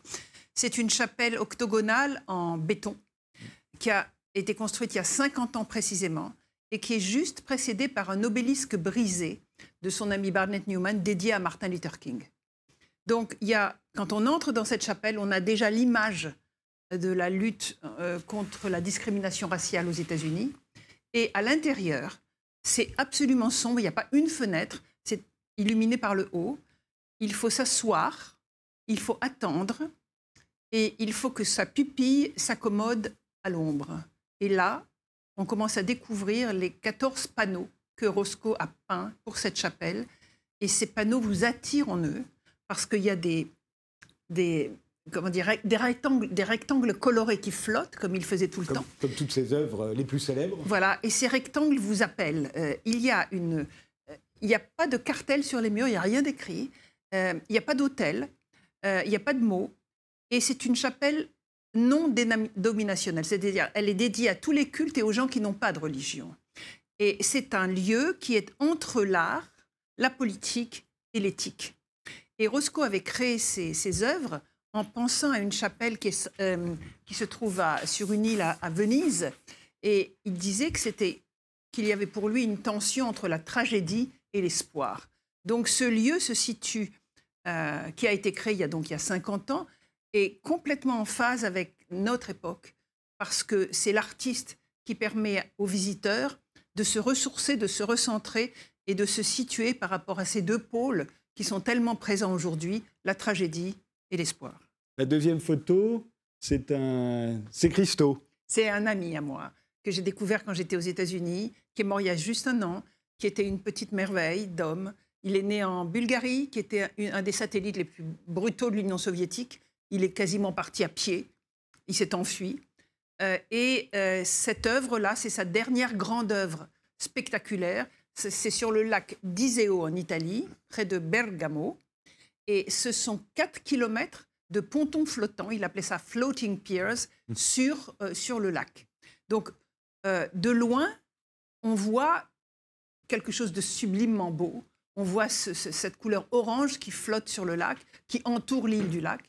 C'est une chapelle octogonale en béton qui a été construite il y a 50 ans précisément et qui est juste précédée par un obélisque brisé de son ami Barnett Newman dédié à Martin Luther King. Donc, il y a, quand on entre dans cette chapelle, on a déjà l'image de la lutte euh, contre la discrimination raciale aux États-Unis. Et à l'intérieur, c'est absolument sombre, il n'y a pas une fenêtre, c'est illuminé par le haut. Il faut s'asseoir, il faut attendre, et il faut que sa pupille s'accommode à l'ombre. Et là, on commence à découvrir les 14 panneaux que Roscoe a peints pour cette chapelle. Et ces panneaux vous attirent en eux parce qu'il y a des, des, comment dire, des, rectangles, des rectangles colorés qui flottent, comme il faisait tout le temps. Comme toutes ses œuvres les plus célèbres. Voilà, et ces rectangles vous appellent. Euh, il y a une, euh, il n'y a pas de cartel sur les murs, il n'y a rien d'écrit, euh, il n'y a pas d'hôtel, il n'y a pas de mots, et c'est une chapelle non dominationnelle, c'est-à-dire elle est dédiée à tous les cultes et aux gens qui n'ont pas de religion. Et c'est un lieu qui est entre l'art, la politique et l'éthique. Et Roscoe avait créé ses, œuvres en pensant à une chapelle qui, euh, se trouve sur une île à, Venise. Et il disait que c'était qu'il y avait pour lui une tension entre la tragédie et l'espoir. Donc ce lieu se situe, euh, qui a été créé il y a donc il y a 50 ans, est complètement en phase avec notre époque, parce que c'est l'artiste qui permet aux visiteurs de se ressourcer, de se recentrer et de se situer par rapport à ces deux pôles qui sont tellement présents aujourd'hui, la tragédie et l'espoir. La deuxième photo, c'est un, c'est Christo. C'est un ami à moi que j'ai découvert quand j'étais aux États-Unis, qui est mort il y a juste un an, qui était une petite merveille d'homme. Il est né en Bulgarie, qui était un des satellites les plus brutaux de l'Union soviétique. Il est quasiment parti à pied. Il s'est enfui. Euh, et euh, cette œuvre-là, c'est sa dernière grande œuvre spectaculaire. C'est sur le lac d'Iseo en Italie, près de Bergamo. Et ce sont 4 kilomètres de pontons flottants, il appelait ça floating piers, mmh. sur, euh, sur le lac. Donc, de loin, on voit quelque chose de sublimement beau. On voit cette couleur orange qui flotte sur le lac, qui entoure l'île du lac.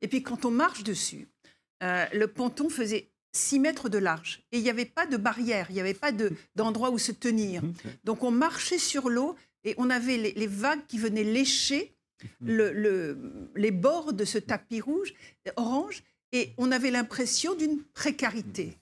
Et puis quand on marche dessus, le ponton faisait 6 mètres de large. Et il n'y avait pas de barrière, il n'y avait pas d'endroit où se tenir. Mmh, Donc on marchait sur l'eau et on avait les, vagues qui venaient lécher le, les bords de ce tapis rouge, orange, et on avait l'impression d'une précarité.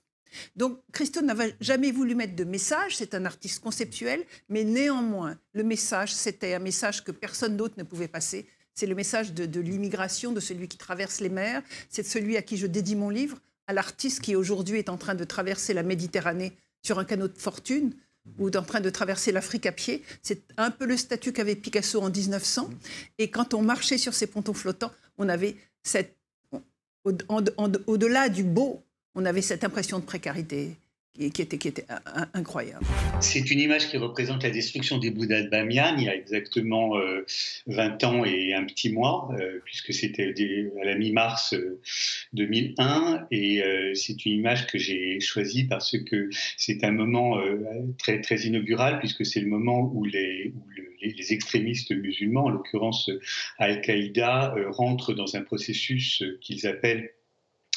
Donc Christo n'avait jamais voulu mettre de message, c'est un artiste conceptuel, mais néanmoins, le message, c'était un message que personne d'autre ne pouvait passer. C'est le message de l'immigration, de celui qui traverse les mers, c'est celui à qui je dédie mon livre à l'artiste qui aujourd'hui est en train de traverser la Méditerranée sur un canot de fortune ou en train de traverser l'Afrique à pied. C'est un peu le statut qu'avait Picasso en 1900. Et quand on marchait sur ces pontons flottants, on avait cette, au-delà du beau, on avait cette impression de précarité qui qui était incroyable. C'est une image qui représente la destruction des Bouddhas de Bamiyan il y a exactement 20 euh, ans et un petit mois, euh, puisque c'était à la mi-mars 2001. Euh, et c'est une image que j'ai choisie parce que c'est un moment très, très inaugural, puisque c'est le moment où les, où les extrémistes musulmans, en l'occurrence Al-Qaïda, rentrent dans un processus qu'ils appellent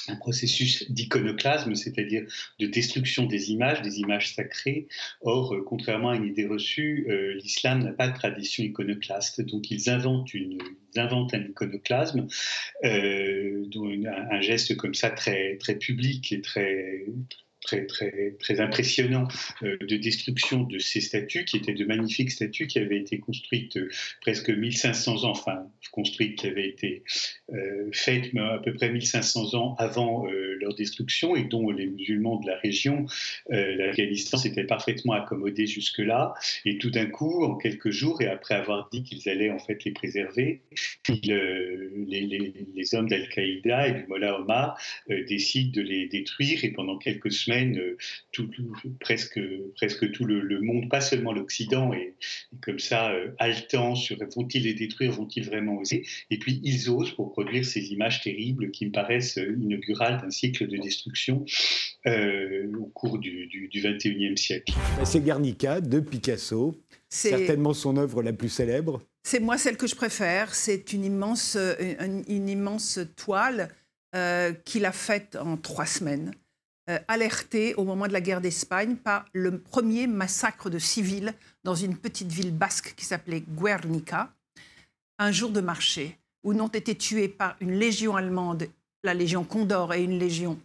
un processus d'iconoclasme, c'est-à-dire de destruction des images, des images sacrées. Or, euh, contrairement à une idée reçue, euh, l'islam n'a pas de tradition iconoclaste, donc ils inventent, un iconoclasme, euh, un, geste comme ça très, très public et très, très, très, très impressionnant de destruction de ces statues, qui étaient de magnifiques statues qui avaient été construites presque 1500 ans, enfin construites, qui avaient été faites à peu près 1500 ans avant leur destruction et dont les musulmans de la région, l'Afghanistan s'était parfaitement accommodé jusque-là. Et tout d'un coup, en quelques jours, et après avoir dit qu'ils allaient en fait les préserver, les, les, hommes d'Al-Qaïda et du Mollah Omar décident de les détruire et pendant quelques semaines, euh, tout, presque, presque tout le, monde, pas seulement l'Occident, est, comme ça euh, haletant sur vont-ils les détruire, vont-ils vraiment oser? Et puis ils osent pour produire ces images terribles qui me paraissent euh, inaugurales d'un cycle de destruction au cours du, du, 21e siècle. C'est Guernica de Picasso, certainement son œuvre la plus célèbre. C'est moi celle que je préfère. C'est une immense, une immense toile euh, qu'il a faite en trois semaines, euh, alerté au moment de la guerre d'Espagne par le premier massacre de civils dans une petite ville basque qui s'appelait Guernica, un jour de marché, où n'ont été tués par une légion allemande, la légion Condor, et une légion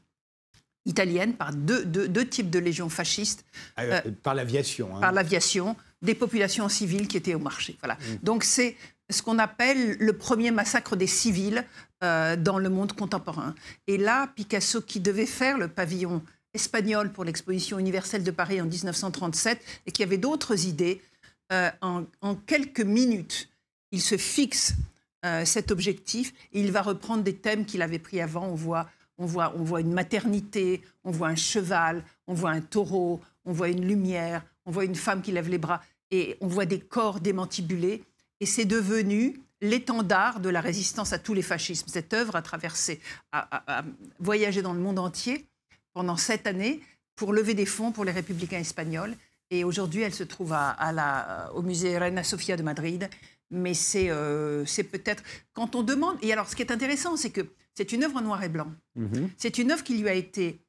italienne, par deux, deux, types de légions fascistes. Ah, euh, par l'aviation. Hein. Par l'aviation, des populations civiles qui étaient au marché. Voilà. Mm. Donc c'est ce qu'on appelle le premier massacre des civils euh, dans le monde contemporain. Et là, Picasso, qui devait faire le pavillon espagnol pour l'exposition universelle de Paris en 1937 et qui avait d'autres idées, euh, en, quelques minutes, il se fixe euh, cet objectif et il va reprendre des thèmes qu'il avait pris avant. On voit, on, voit, on voit une maternité, on voit un cheval, on voit un taureau, on voit une lumière, on voit une femme qui lève les bras et on voit des corps démantibulés. Et c'est devenu l'étendard de la résistance à tous les fascismes. Cette œuvre a traversé, a, voyagé dans le monde entier pendant sept années pour lever des fonds pour les républicains espagnols. Et aujourd'hui, elle se trouve à, la, au musée Reina Sofia de Madrid. Mais euh, c'est peut-être quand on demande. Et alors, ce qui est intéressant, c'est que c'est une œuvre en noir et blanc. Mhm. C'est une œuvre qui lui a été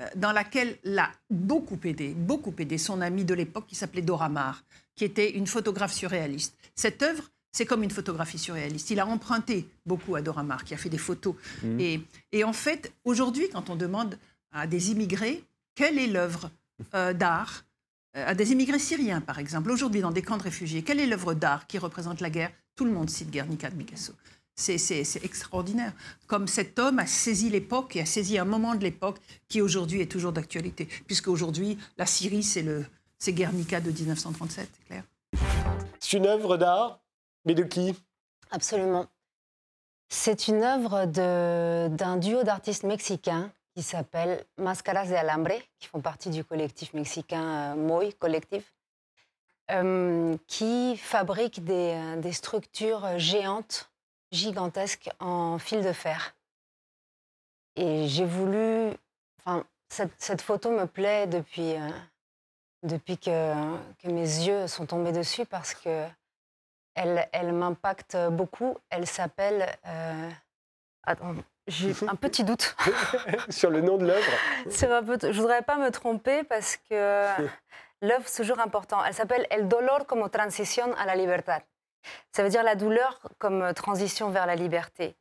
euh, dans laquelle l'a beaucoup aidé, beaucoup aidé son ami de l'époque qui s'appelait Dora Maar, qui était une photographe surréaliste. Cette œuvre, c'est comme une photographie surréaliste. Il a emprunté beaucoup à Dora Maar, qui a fait des photos. Mmh. Et, en fait, aujourd'hui, quand on demande à des immigrés quelle est l'œuvre euh, d'art, euh, à des immigrés syriens par exemple, aujourd'hui dans des camps de réfugiés, quelle est l'œuvre d'art qui représente la guerre? Tout le monde cite Guernica de Picasso. C'est extraordinaire. Comme cet homme a saisi l'époque et a saisi un moment de l'époque qui aujourd'hui est toujours d'actualité. Puisque aujourd'hui, la Syrie, c'est Guernica de 1937, c'est clair. C'est une œuvre d'art? Mais de qui? Absolument. C'est une œuvre d'un duo d'artistes mexicains qui s'appelle Mascaras de Alambre, qui font partie du collectif mexicain euh, Moy Collectif, euh, qui fabrique des, euh, des, structures géantes, gigantesques en fil de fer. Et j'ai voulu. Enfin, cette, photo me plaît depuis, depuis que, que, mes yeux sont tombés dessus parce que elle, elle m'impacte beaucoup. Elle s'appelle. Euh, attends, j'ai un petit doute. Sur le nom de l'œuvre Je ne voudrais pas me tromper parce que l'œuvre, c'est toujours important. Elle s'appelle El dolor como transición a la libertad. Ça veut dire la douleur comme transition vers la liberté.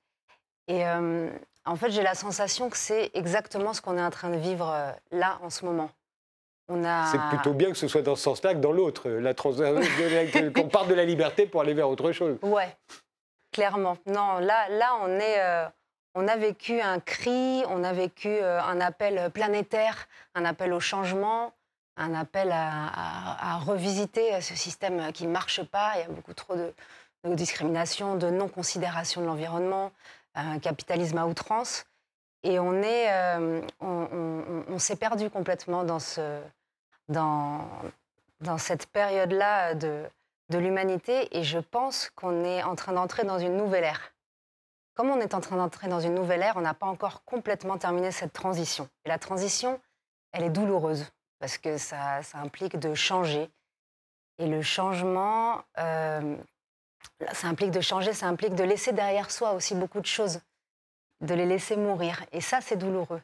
Et euh, en fait, j'ai la sensation que c'est exactement ce qu'on est en train de vivre euh, là en ce moment. C'est plutôt bien que ce soit dans ce sens-là que dans l'autre, la qu'on parte de la liberté pour aller vers autre chose. Ouais, clairement. Non, là, là on, est, euh, on a vécu un cri, on a vécu euh, un appel planétaire, un appel au changement, un appel à, revisiter ce système qui ne marche pas. Il y a beaucoup trop de, discrimination, de non-considération de l'environnement, un capitalisme à outrance. Et on est, euh, on s'est perdu complètement dans ce, dans, dans cette période-là de, de l'humanité et je pense qu'on est en train d'entrer dans une nouvelle ère. Comme on est en train d'entrer dans une nouvelle ère, on n'a pas encore complètement terminé cette transition. Et la transition, elle est douloureuse parce que ça, ça implique de changer. Et le changement, euh, ça implique de changer, ça implique de laisser derrière soi aussi beaucoup de choses, de les laisser mourir. Et ça, c'est douloureux.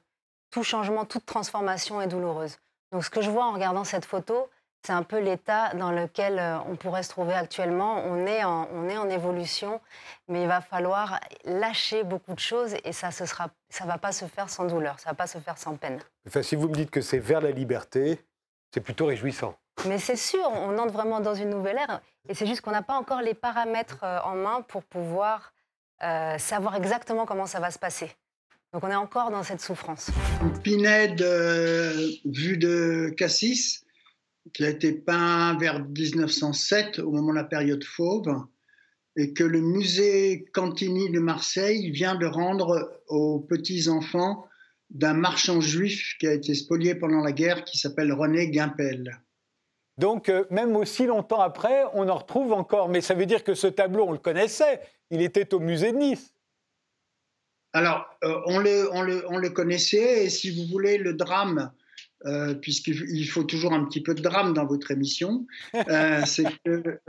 Tout changement, toute transformation est douloureuse. Donc ce que je vois en regardant cette photo, c'est un peu l'état dans lequel euh, on pourrait se trouver actuellement. On est, en, on est en évolution, mais il va falloir lâcher beaucoup de choses et ça ne ça va pas se faire sans douleur, ça ne va pas se faire sans peine. Enfin, si vous me dites que c'est vers la liberté, c'est plutôt réjouissant. Mais c'est sûr, on entre vraiment dans une nouvelle ère et c'est juste qu'on n'a pas encore les paramètres euh, en main pour pouvoir euh, savoir exactement comment ça va se passer. Donc on est encore dans cette souffrance. Pinède, vue de Cassis, qui a été peint vers 1907, au moment de la période fauve, et que le musée Cantini de Marseille vient de rendre aux petits-enfants d'un marchand juif qui a été spolié pendant la guerre, qui s'appelle René Gimpel. Donc, euh, même aussi longtemps après, on en retrouve encore. Mais ça veut dire que ce tableau, on le connaissait. Il était au musée de Nice. Alors, euh, on, le, on, le, on, le, connaissait, et si vous voulez, le drame euh, puisqu'il faut toujours un petit peu de drame dans votre émission, euh, c'est que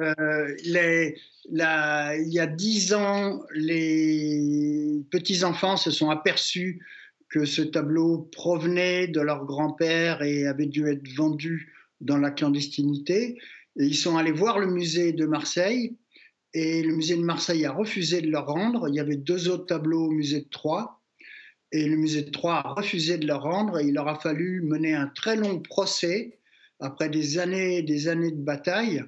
il y a dix ans, les petits-enfants se sont aperçus que ce tableau provenait de leur grand-père et avait dû être vendu dans la clandestinité. Et ils sont allés voir le musée de Marseille et le musée de Marseille a refusé de leur rendre. Il y avait deux autres tableaux au musée de Troyes et le musée de Troyes a refusé de le rendre et il leur a fallu mener un très long procès après des années et des années de bataille.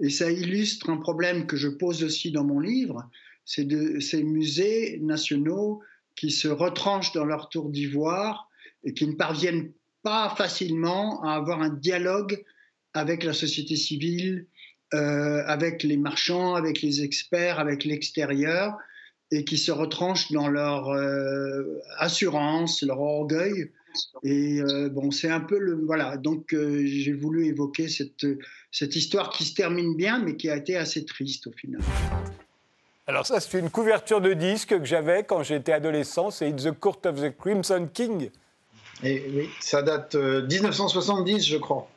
Et ça illustre un problème que je pose aussi dans mon livre, c'est de ces musées nationaux qui se retranchent dans leur tour d'ivoire et qui ne parviennent pas facilement à avoir un dialogue avec la société civile, euh, avec les marchands, avec les experts, avec l'extérieur et qui se retranchent dans leur euh, assurance, leur orgueil. Et euh, bon, c'est un peu le. Voilà, donc euh, j'ai voulu évoquer cette, cette histoire qui se termine bien, mais qui a été assez triste au final. Alors, ça, c'est une couverture de disque que j'avais quand j'étais adolescent, c'est The Court of the Crimson King. Et oui, ça date 1970, je crois.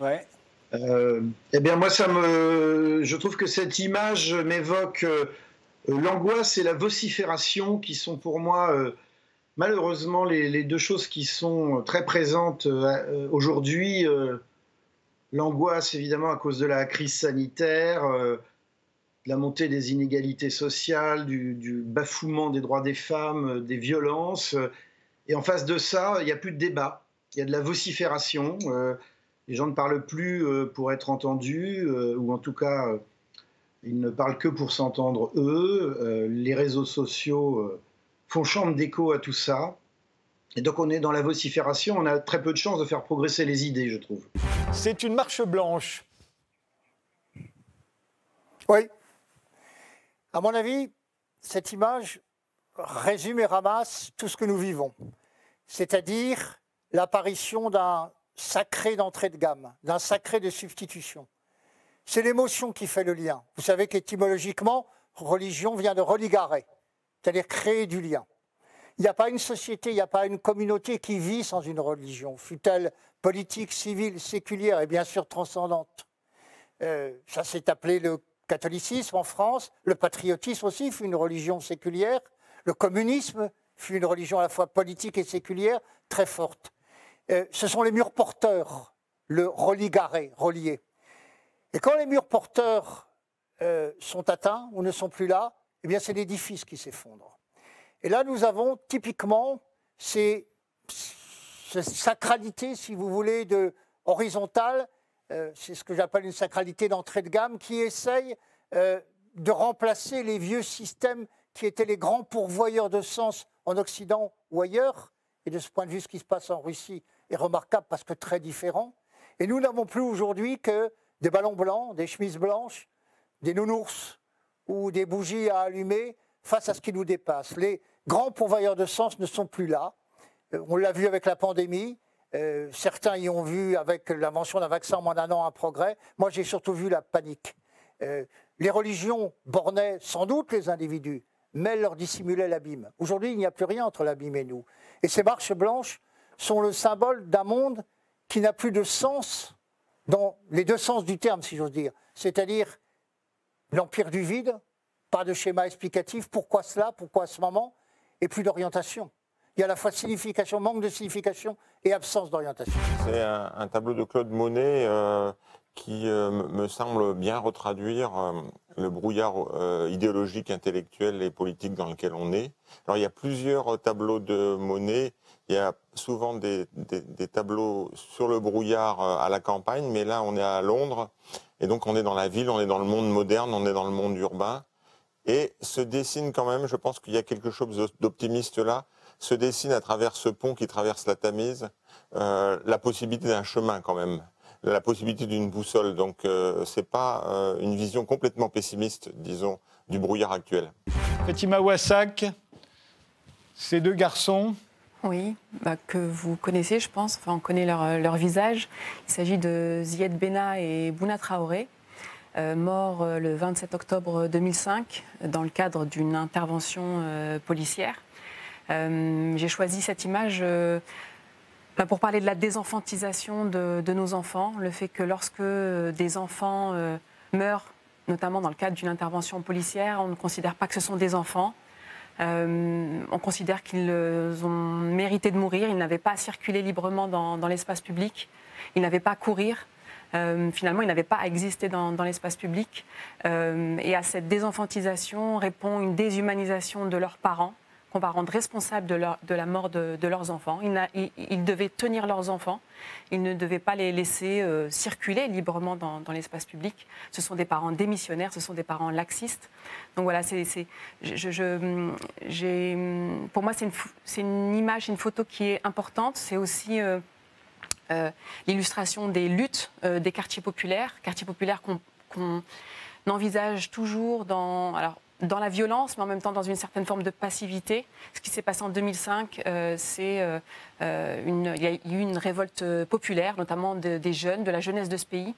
Ouais. Eh bien, moi, ça me. Je trouve que cette image m'évoque euh, l'angoisse et la vocifération qui sont pour moi euh, malheureusement les, deux choses qui sont très présentes euh, aujourd'hui. L'angoisse évidemment à cause de la crise sanitaire, de la montée des inégalités sociales, du, bafouement des droits des femmes, des violences. Et en face de ça, il n'y a plus de débat, il y a de la vocifération. Les gens ne parlent plus pour être entendus, ou en tout cas ils ne parlent que pour s'entendre eux. Euh, les réseaux sociaux euh, font chambre d'écho à tout ça. Et donc on est dans la vocifération, on a très peu de chances de faire progresser les idées, je trouve. C'est une marche blanche. Oui. À mon avis, cette image résume et ramasse tout ce que nous vivons, c'est-à-dire l'apparition d'un sacré d'entrée de gamme, d'un sacré de substitution. C'est l'émotion qui fait le lien. Vous savez qu'étymologiquement, religion vient de religare, c'est-à-dire créer du lien. Il n'y a pas une société, il n'y a pas une communauté qui vit sans une religion, fût-elle politique, civile, séculière et bien sûr transcendante. Euh, ça s'est appelé le catholicisme en France, le patriotisme aussi fut une religion séculière, le communisme fut une religion à la fois politique et séculière très forte. Euh, ce sont les murs porteurs, le religaré, relié. Et quand les murs porteurs euh, sont atteints ou ne sont plus là, eh bien c'est l'édifice qui s'effondre. Et là, nous avons typiquement ces, cette sacralité, si vous voulez, de horizontale, euh, c'est ce que j'appelle une sacralité d'entrée de gamme, qui essaye de remplacer les vieux systèmes qui étaient les grands pourvoyeurs de sens en Occident ou ailleurs. Et de ce point de vue, ce qui se passe en Russie est remarquable parce que très différent. Et nous n'avons plus aujourd'hui que des ballons blancs, des chemises blanches, des nounours ou des bougies à allumer face à ce qui nous dépasse. Les grands pourvoyeurs de sens ne sont plus là. Euh, on l'a vu avec la pandémie. Euh, certains y ont vu avec l'invention d'un vaccin en moins d'un an un progrès. Moi, j'ai surtout vu la panique. Euh, les religions bornaient sans doute les individus, mais leur dissimulaient l'abîme. Aujourd'hui, il n'y a plus rien entre l'abîme et nous. Et ces marches blanches sont le symbole d'un monde qui n'a plus de sens dans les deux sens du terme, si j'ose dire. C'est-à-dire l'empire du vide, pas de schéma explicatif, pourquoi cela, pourquoi à ce moment, et plus d'orientation. Il y a à la fois signification, manque de signification et absence d'orientation. C'est un, tableau de Claude Monet euh, qui euh, me semble bien retraduire euh, le brouillard idéologique, intellectuel et politique dans lequel on est. Alors il y a plusieurs tableaux de Monet. Il y a souvent des, tableaux sur le brouillard à la campagne, mais là on est à Londres et donc on est dans la ville, on est dans le monde moderne, on est dans le monde urbain. Et se dessine quand même, je pense qu'il y a quelque chose d'optimiste là, se dessine à travers ce pont qui traverse la Tamise, la possibilité d'un chemin quand même la possibilité d'une boussole. Donc euh, ce n'est pas euh, une vision complètement pessimiste, disons, du brouillard actuel. Fatima Wassak, ces deux garçons. Oui, bah, que vous connaissez, je pense. Enfin, on connaît leur, euh, leur visage. Il s'agit de Zied Bena et Bouna Traoré, morts le 27 octobre 2005 dans le cadre d'une intervention policière. J'ai choisi cette image bah, pour parler de la désenfantisation de, nos enfants, le fait que lorsque des enfants euh, meurent, notamment dans le cadre d'une intervention policière, on ne considère pas que ce sont des enfants. Euh, on considère qu'ils ont mérité de mourir, pas à circuler librement dans, l'espace public, ils n'avaient pas à courir. Euh, finalement, ils n'avaient pas à exister dans, l'espace public. et à cette désenfantisation répond une déshumanisation de leurs parents, qu'on va rendre responsable de, la mort de, leurs enfants. Ils, devaient tenir leurs enfants, ils ne devaient pas les laisser euh, circuler librement dans, l'espace public. Ce sont des parents démissionnaires, ce sont des parents laxistes. Donc voilà, pour moi, c'est une, image, une photo qui est importante. C'est aussi euh, euh, l'illustration des luttes des quartiers populaires, quartiers populaires qu'on, envisage toujours dans... dans la violence, mais en même temps dans une certaine forme de passivité. Ce qui s'est passé en 2005, euh, c'est euh, euh, il y a eu une révolte populaire, notamment des jeunes, de la jeunesse de ce pays,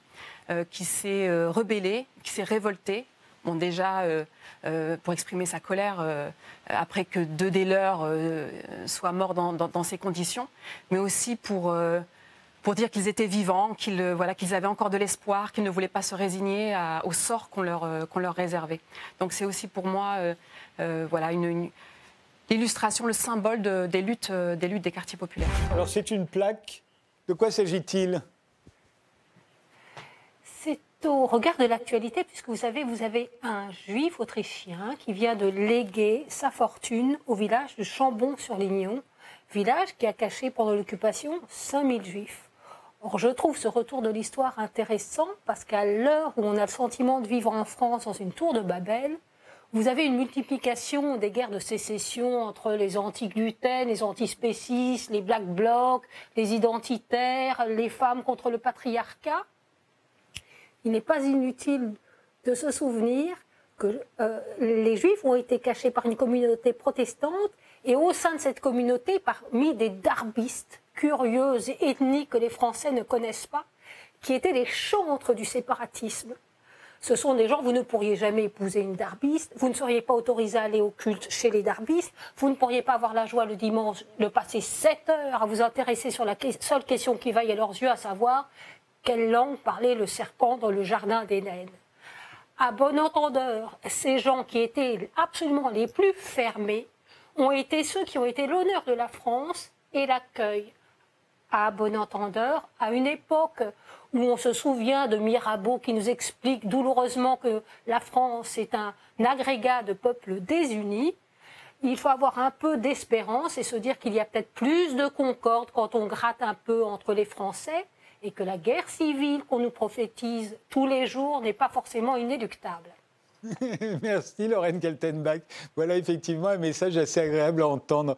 qui s'est rebellée, qui s'est révoltée. Bon, déjà, pour exprimer sa colère, après que deux des leurs soient morts dans, ces conditions, mais aussi pour pour dire qu'ils étaient vivants, qu'ils euh, voilà, qu'ils avaient encore de l'espoir, qu'ils ne voulaient pas se résigner au sort qu'on leur, euh, qu'on leur réservait. Donc c'est aussi pour moi euh, voilà, une, l'illustration, le symbole des, luttes, des luttes des quartiers populaires. Alors c'est une plaque. De quoi s'agit-il? C'est au regard de l'actualité, puisque vous savez, vous avez un juif autrichien qui vient de léguer sa fortune au village de Chambon-sur-Lignon, village qui a caché pendant l'occupation 5000 juifs. Or, je trouve ce retour de l'histoire intéressant parce qu'à l'heure où on a le sentiment de vivre en France dans une tour de Babel, vous avez une multiplication des guerres de sécession entre les anti-gluten, les antispécistes, les black blocs, les identitaires, les femmes contre le patriarcat. Il n'est pas inutile de se souvenir que euh, les juifs ont été cachés par une communauté protestante et au sein de cette communauté, parmi des darbistes, curieuses et ethniques que les Français ne connaissent pas, qui étaient les chantres du séparatisme. Ce sont des gens, vous ne pourriez jamais épouser une darbiste, vous ne seriez pas autorisé à aller au culte chez les darbistes, vous ne pourriez pas avoir la joie le dimanche de passer 7 heures à vous intéresser sur la seule question qui vaille à leurs yeux, à savoir quelle langue parlait le serpent dans le jardin d'Éden. À bon entendeur, ces gens qui étaient absolument les plus fermés ont été ceux qui ont été l'honneur de la France et l'accueil à bon entendeur, à une époque où on se souvient de Mirabeau qui nous explique douloureusement que la France est un agrégat de peuples désunis, il faut avoir un peu d'espérance et se dire qu'il y a peut-être plus de concorde quand on gratte un peu entre les Français et que la guerre civile qu'on nous prophétise tous les jours n'est pas forcément inéluctable. Merci Lorraine Kaltenbach. Voilà effectivement un message assez agréable à entendre.